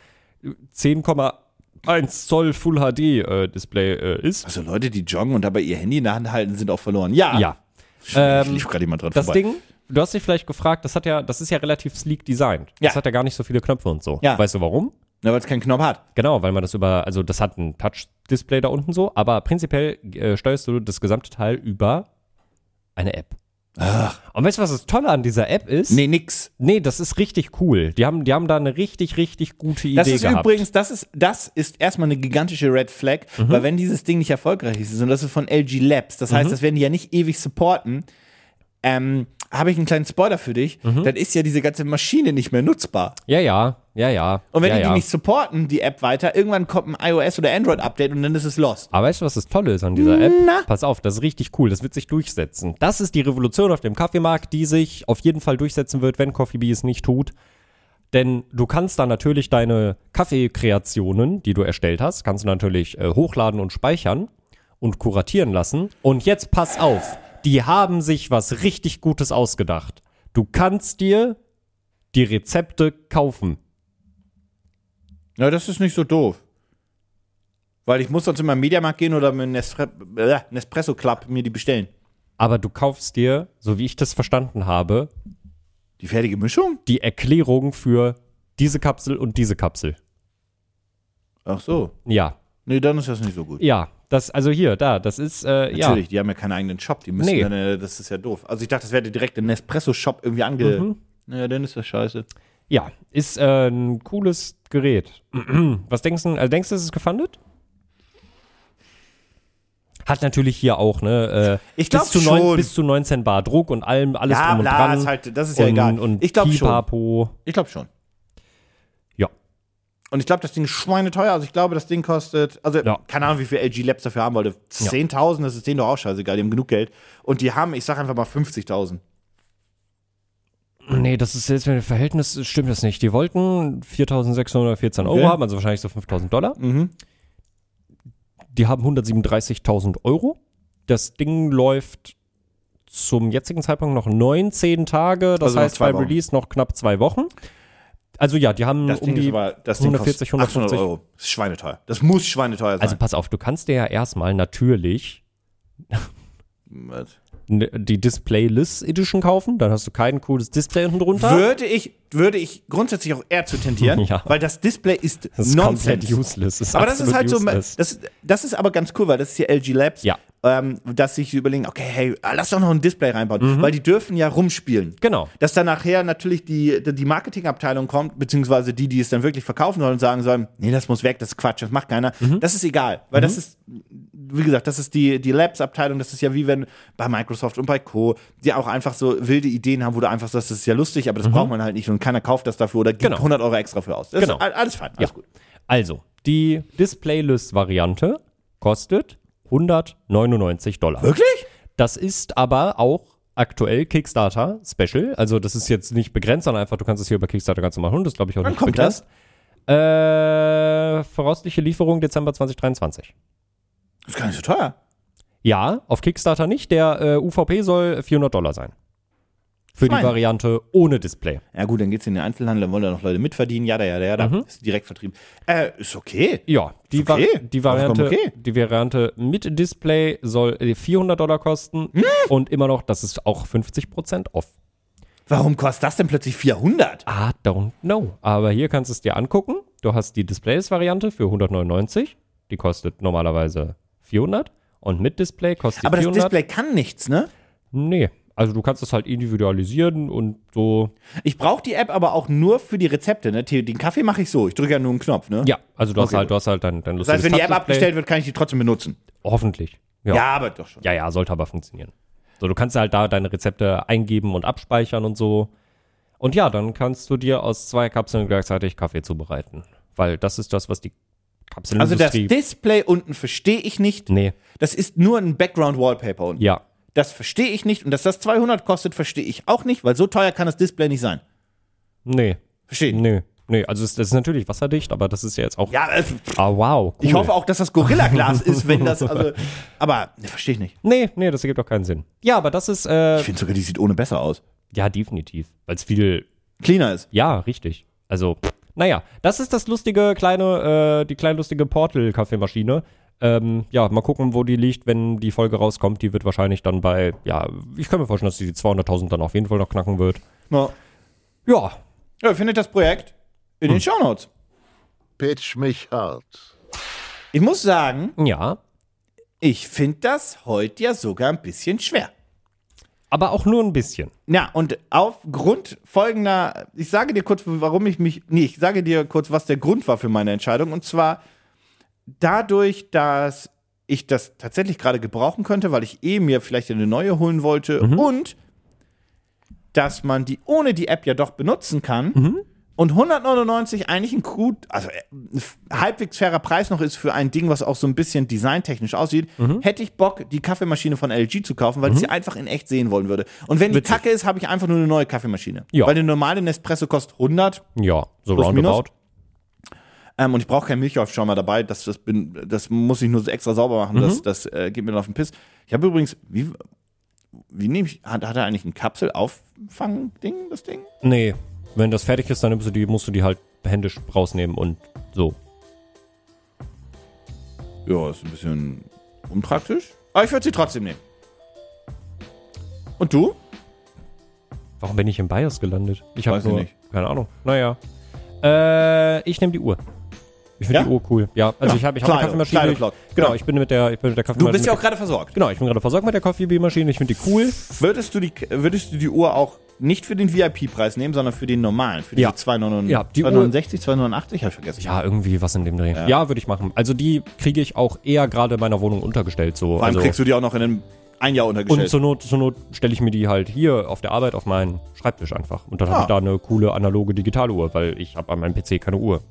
Speaker 3: 10,1 Zoll Full HD äh, Display äh, ist.
Speaker 2: Also Leute, die joggen und dabei ihr Handy in der Hand halten, sind auch verloren. Ja.
Speaker 3: Ja.
Speaker 2: Ich
Speaker 3: Ähm,
Speaker 2: lief gerade jemand dran
Speaker 3: Das
Speaker 2: vorbei.
Speaker 3: Ding, du hast dich vielleicht gefragt, das hat ja, das ist ja relativ sleek designt.
Speaker 2: Ja.
Speaker 3: Das hat ja gar nicht so viele Knöpfe und so.
Speaker 2: Ja.
Speaker 3: Weißt du warum?
Speaker 2: Na, weil es keinen Knopf hat.
Speaker 3: Genau, weil man das über, also das hat ein Touch-Display da unten so, aber prinzipiell äh, steuerst du das gesamte Teil über eine App. Und weißt du, was das Tolle an dieser App ist?
Speaker 2: Nee, nix.
Speaker 3: Nee, das ist richtig cool. Die haben, die haben da eine richtig, richtig gute Idee
Speaker 2: Das ist
Speaker 3: gehabt.
Speaker 2: übrigens, das ist, das ist erstmal eine gigantische Red Flag,
Speaker 3: Mhm.
Speaker 2: weil wenn dieses Ding nicht erfolgreich ist und das ist von LG Labs, das
Speaker 3: Mhm.
Speaker 2: heißt, das werden die ja nicht ewig supporten, ähm, habe ich einen kleinen Spoiler für dich,
Speaker 3: Mhm.
Speaker 2: dann ist ja diese ganze Maschine nicht mehr nutzbar.
Speaker 3: Ja, ja, ja, ja.
Speaker 2: Und wenn
Speaker 3: ja,
Speaker 2: die
Speaker 3: ja.
Speaker 2: die nicht supporten, die App weiter, irgendwann kommt ein iOS oder Android-Update und dann ist es lost.
Speaker 3: Aber weißt du, was das Tolle ist an dieser App?
Speaker 2: Na?
Speaker 3: Pass auf, das ist richtig cool. Das wird sich durchsetzen. Das ist die Revolution auf dem Kaffeemarkt, die sich auf jeden Fall durchsetzen wird, wenn Coffee Bee es nicht tut. Denn du kannst da natürlich deine Kaffeekreationen, die du erstellt hast, kannst du natürlich äh, hochladen und speichern und kuratieren lassen. Und jetzt pass auf, die haben sich was richtig Gutes ausgedacht. Du kannst dir die Rezepte kaufen.
Speaker 2: Ja, das ist nicht so doof. Weil ich muss sonst immer im Mediamarkt gehen oder mit Nesfre äh, Nespresso Club mir die bestellen.
Speaker 3: Aber du kaufst dir, so wie ich das verstanden habe,
Speaker 2: Die fertige Mischung?
Speaker 3: die Erklärung für diese Kapsel und diese Kapsel.
Speaker 2: Ach so.
Speaker 3: Ja,
Speaker 2: Nee, dann ist das nicht so gut.
Speaker 3: ja, das, also hier, da, das ist, äh, ja.
Speaker 2: Natürlich, die haben ja keinen eigenen Shop. Die müssen
Speaker 3: Nee.
Speaker 2: dann, äh, das ist ja doof. Also ich dachte, das wäre direkt ein Nespresso-Shop irgendwie ange.
Speaker 3: Mhm.
Speaker 2: Naja, dann ist das scheiße.
Speaker 3: Ja, ist äh, ein cooles Gerät. Was denkst du, also denkst du, es ist gefundet? Hat natürlich hier auch, ne, äh,
Speaker 2: Ich glaub
Speaker 3: bis, zu neun-
Speaker 2: schon.
Speaker 3: bis zu 19 Bar Druck und allem, alles
Speaker 2: Ja,
Speaker 3: drum und
Speaker 2: bla,
Speaker 3: dran.
Speaker 2: ist halt- das ist ja
Speaker 3: und,
Speaker 2: egal.
Speaker 3: Und
Speaker 2: Ich glaub schon.
Speaker 3: Pipapo.
Speaker 2: Ich glaube schon.
Speaker 3: Ja.
Speaker 2: Und ich glaube, das Ding ist schweineteuer. Also ich glaube, das Ding kostet, also
Speaker 3: Ja.
Speaker 2: keine Ahnung, wie viel LG Labs dafür haben wollte. 10.000, das ist denen doch auch scheißegal. Die haben genug Geld. Und die haben, ich sag einfach mal 50.000.
Speaker 3: Nee, das ist jetzt mit dem Verhältnis, stimmt das nicht. Die wollten 4.614 Euro
Speaker 2: Okay.
Speaker 3: haben, also wahrscheinlich so 5.000 Dollar.
Speaker 2: Mhm.
Speaker 3: Die haben 137.000 Euro. Das Ding läuft zum jetzigen Zeitpunkt noch 19 Tage. Das
Speaker 2: Also
Speaker 3: heißt,
Speaker 2: zwei
Speaker 3: bei
Speaker 2: Wochen.
Speaker 3: Release noch knapp zwei Wochen. Also ja, die haben
Speaker 2: Das
Speaker 3: um
Speaker 2: Ding
Speaker 3: die.
Speaker 2: aber, das Ding
Speaker 3: 140,
Speaker 2: kostet 800
Speaker 3: 150.
Speaker 2: Euro. Das ist schweineteuer. Das muss schweineteuer sein.
Speaker 3: also pass auf, du kannst dir ja erstmal natürlich ne- die Displayless Edition kaufen. Dann hast du kein cooles Display unten drunter.
Speaker 2: Würde ich, würde ich grundsätzlich auch eher zu tendieren,
Speaker 3: Ja.
Speaker 2: weil das Display ist,
Speaker 3: das ist komplett
Speaker 2: Nonsens.
Speaker 3: useless. Ist
Speaker 2: Aber das ist halt so,
Speaker 3: useless.
Speaker 2: das, das ist aber ganz cool, weil das ist hier LG Labs,
Speaker 3: Ja.
Speaker 2: Ähm, dass sich überlegen, okay, hey, lass doch noch ein Display reinbauen, weil die dürfen ja rumspielen.
Speaker 3: Mhm. Genau.
Speaker 2: Dass dann nachher natürlich die, die Marketingabteilung kommt, beziehungsweise die, die es dann wirklich verkaufen sollen und sagen sollen, nee, das muss weg, das ist Quatsch, das macht keiner.
Speaker 3: Mhm.
Speaker 2: Das ist egal, weil das ist, wie gesagt, das ist die, die Labs-Abteilung, das ist ja wie wenn bei Microsoft und bei Co., die auch einfach so wilde Ideen haben, wo du einfach sagst, das ist ja lustig, aber das braucht man halt nicht und keiner kauft das dafür oder gibt
Speaker 3: Mhm. Genau.
Speaker 2: 100 Euro extra für aus. Das
Speaker 3: Genau.
Speaker 2: ist all- alles fein, alles
Speaker 3: Ja.
Speaker 2: gut.
Speaker 3: Also, die Displayless-Variante kostet 199 Dollar.
Speaker 2: Wirklich?
Speaker 3: Das ist aber auch aktuell Kickstarter Special. Also das ist jetzt nicht begrenzt, sondern einfach, du kannst es hier über Kickstarter ganz normal machen. Das glaube ich auch
Speaker 2: Wann
Speaker 3: nicht
Speaker 2: kommt
Speaker 3: begrenzt. Äh, voraussichtliche Lieferung Dezember 2023.
Speaker 2: Das ist gar nicht so teuer.
Speaker 3: Ja, auf Kickstarter nicht. Der äh, UVP soll 400 Dollar sein. Für die. Variante ohne Display.
Speaker 2: Ja gut, dann geht's in den Einzelhandel, dann wollen da noch Leute mitverdienen, ja, ja, ja, da
Speaker 3: Mhm.
Speaker 2: ist direkt vertrieben. Äh, ist okay.
Speaker 3: Ja, die,
Speaker 2: okay.
Speaker 3: Vari die, Variante,
Speaker 2: okay.
Speaker 3: die Variante mit Display soll äh, 400 Dollar kosten
Speaker 2: Hm?
Speaker 3: und immer noch, das ist auch 50% off.
Speaker 2: Warum kostet das denn plötzlich 400?
Speaker 3: I don't know. Aber hier kannst du es dir angucken. Du hast die Displays-Variante für 199. Die kostet normalerweise 400. Und mit Display kostet die
Speaker 2: Aber das
Speaker 3: 400.
Speaker 2: Display kann nichts, ne?
Speaker 3: Nee. Also du kannst es halt individualisieren und so.
Speaker 2: Ich brauche die App aber auch nur für die Rezepte, ne? Den Kaffee mache ich so, ich drücke ja nur einen Knopf, ne?
Speaker 3: Ja, also du hast
Speaker 2: Okay.
Speaker 3: halt, du hast halt dein, dein
Speaker 2: Das heißt, wenn die App abgestellt wird, kann ich die trotzdem benutzen.
Speaker 3: Hoffentlich.
Speaker 2: Ja,
Speaker 3: Ja.
Speaker 2: aber doch schon.
Speaker 3: ja, ja, sollte aber funktionieren. So, du kannst halt da deine Rezepte eingeben und abspeichern und so. Und ja, dann kannst du dir aus zwei Kapseln gleichzeitig Kaffee zubereiten. Weil das ist das, was die
Speaker 2: Also das
Speaker 3: Kapselindustrie...
Speaker 2: Display unten verstehe ich nicht.
Speaker 3: nee,
Speaker 2: Das ist nur ein Background-Wallpaper unten.
Speaker 3: ja.
Speaker 2: Das verstehe ich nicht. Und dass das 200 kostet, verstehe ich auch nicht, weil so teuer kann das Display nicht sein.
Speaker 3: Nee.
Speaker 2: Verstehe ich.
Speaker 3: Nee. Nee, also es, das ist natürlich wasserdicht, aber das ist ja jetzt auch.
Speaker 2: Ja, äh,
Speaker 3: Ah, wow. Cool.
Speaker 2: ich hoffe auch, dass das Gorilla-Glas ist, wenn das, also, aber, ne, verstehe ich nicht.
Speaker 3: Nee, nee, das ergibt auch keinen Sinn. Ja, aber das ist, äh,
Speaker 2: Ich finde sogar, die sieht ohne besser aus.
Speaker 3: ja, definitiv. Weil es viel,
Speaker 2: Cleaner ist.
Speaker 3: ja, richtig. Also, naja, das ist das lustige kleine, äh, die kleine lustige Portal-Kaffeemaschine. Ähm, ja, mal gucken, wo die liegt, wenn die Folge rauskommt. Die wird wahrscheinlich dann bei, ja, ich kann mir vorstellen, dass die 200.000 dann auf jeden Fall noch knacken wird.
Speaker 2: Ja.
Speaker 3: Ja,
Speaker 2: Ja, findet das Projekt in den Shownotes.
Speaker 1: Pitch mich hart.
Speaker 2: Ich muss sagen,
Speaker 3: ja.
Speaker 2: ich finde das heute ja sogar ein bisschen schwer.
Speaker 3: Aber auch nur ein bisschen.
Speaker 2: Ja, und aufgrund folgender, ich sage dir kurz, warum ich mich, nee, ich sage dir kurz, was der Grund war für meine Entscheidung. Und zwar dadurch, dass ich das tatsächlich gerade gebrauchen könnte, weil ich eh mir vielleicht eine neue holen wollte und dass man die ohne die App ja doch benutzen kann. Und 199 eigentlich ein gut, also äh, ein halbwegs fairer Preis noch ist für ein Ding, was auch so ein bisschen designtechnisch aussieht, hätte ich Bock, die Kaffeemaschine von LG zu kaufen, weil ich sie einfach in echt sehen wollen würde. Und wenn die
Speaker 3: Witzig.
Speaker 2: Kacke ist, habe ich einfach nur eine neue Kaffeemaschine.
Speaker 3: Ja.
Speaker 2: Weil eine normale Nespresso kostet 100
Speaker 3: Ja, so roundabout.
Speaker 2: Ähm, und ich brauche keinen Milchaufschäumer dabei. Das, das, bin, das muss ich nur so extra sauber machen.
Speaker 3: Mhm.
Speaker 2: Das, das äh, geht mir dann auf den Piss. Ich habe übrigens, wie, wie nehme ich, hat, hat er eigentlich ein Kapselauffang-Ding, das Ding?
Speaker 3: Nee, wenn das fertig ist, dann nimmst du die, musst du die halt händisch rausnehmen und so.
Speaker 2: Ja, ist ein bisschen unpraktisch. Aber ich würde sie trotzdem nehmen. Und du?
Speaker 3: Warum bin ich im BIOS gelandet? Ich habe keine Ahnung. Naja. Äh, ich nehme die Uhr. Ich finde
Speaker 2: Ja?
Speaker 3: die Uhr cool. Ja, also
Speaker 2: Ja,
Speaker 3: ich habe ich hab eine Kaffeemaschine.
Speaker 2: kleine
Speaker 3: Ich, genau,
Speaker 2: Genau.
Speaker 3: ich bin mit der, ich bin mit der
Speaker 2: Du
Speaker 3: Kaffeemaschine.
Speaker 2: bist ja auch gerade versorgt.
Speaker 3: Genau, ich bin gerade versorgt mit der Coffee-Maschine. Ich finde die cool.
Speaker 2: Würdest du, die, würdest du die Uhr auch nicht für den VIP-Preis nehmen, sondern für den normalen? Für
Speaker 3: Ja.
Speaker 2: 2,69,
Speaker 3: Ja, die Uhr-
Speaker 2: 269, 289? Habe ich vergessen.
Speaker 3: Ja, irgendwie was in dem Dreh. Ja, würde ich machen. Also die kriege ich auch eher gerade in meiner Wohnung untergestellt. So.
Speaker 2: Vor allem
Speaker 3: also,
Speaker 2: kriegst du die auch noch in einem ein Jahr untergestellt.
Speaker 3: und zur Not, zur Not stelle ich mir die halt hier auf der Arbeit auf meinen Schreibtisch einfach. Und dann
Speaker 2: Ah.
Speaker 3: habe ich da eine coole analoge digitale Uhr, weil ich habe an meinem PC keine Uhr.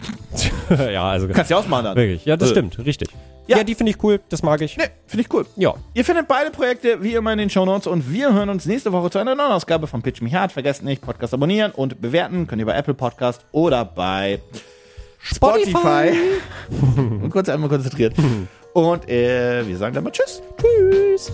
Speaker 3: ja, also
Speaker 2: Kannst du ja ausmachen dann.
Speaker 3: wirklich. Ja, das
Speaker 2: Äh.
Speaker 3: stimmt, richtig.
Speaker 2: Ja.
Speaker 3: Ja, die finde ich cool, das mag ich.
Speaker 2: Nee, finde ich cool.
Speaker 3: Ja.
Speaker 2: Ihr findet beide Projekte wie immer in den Shownotes und wir hören uns nächste Woche zu einer neuen Ausgabe von Pitch Me Hard. Vergesst nicht, Podcast abonnieren und bewerten. Könnt ihr bei Apple Podcast oder bei Spotify. und kurz einmal konzentriert. Und äh, wir sagen dann mal Tschüss.
Speaker 3: Tschüss.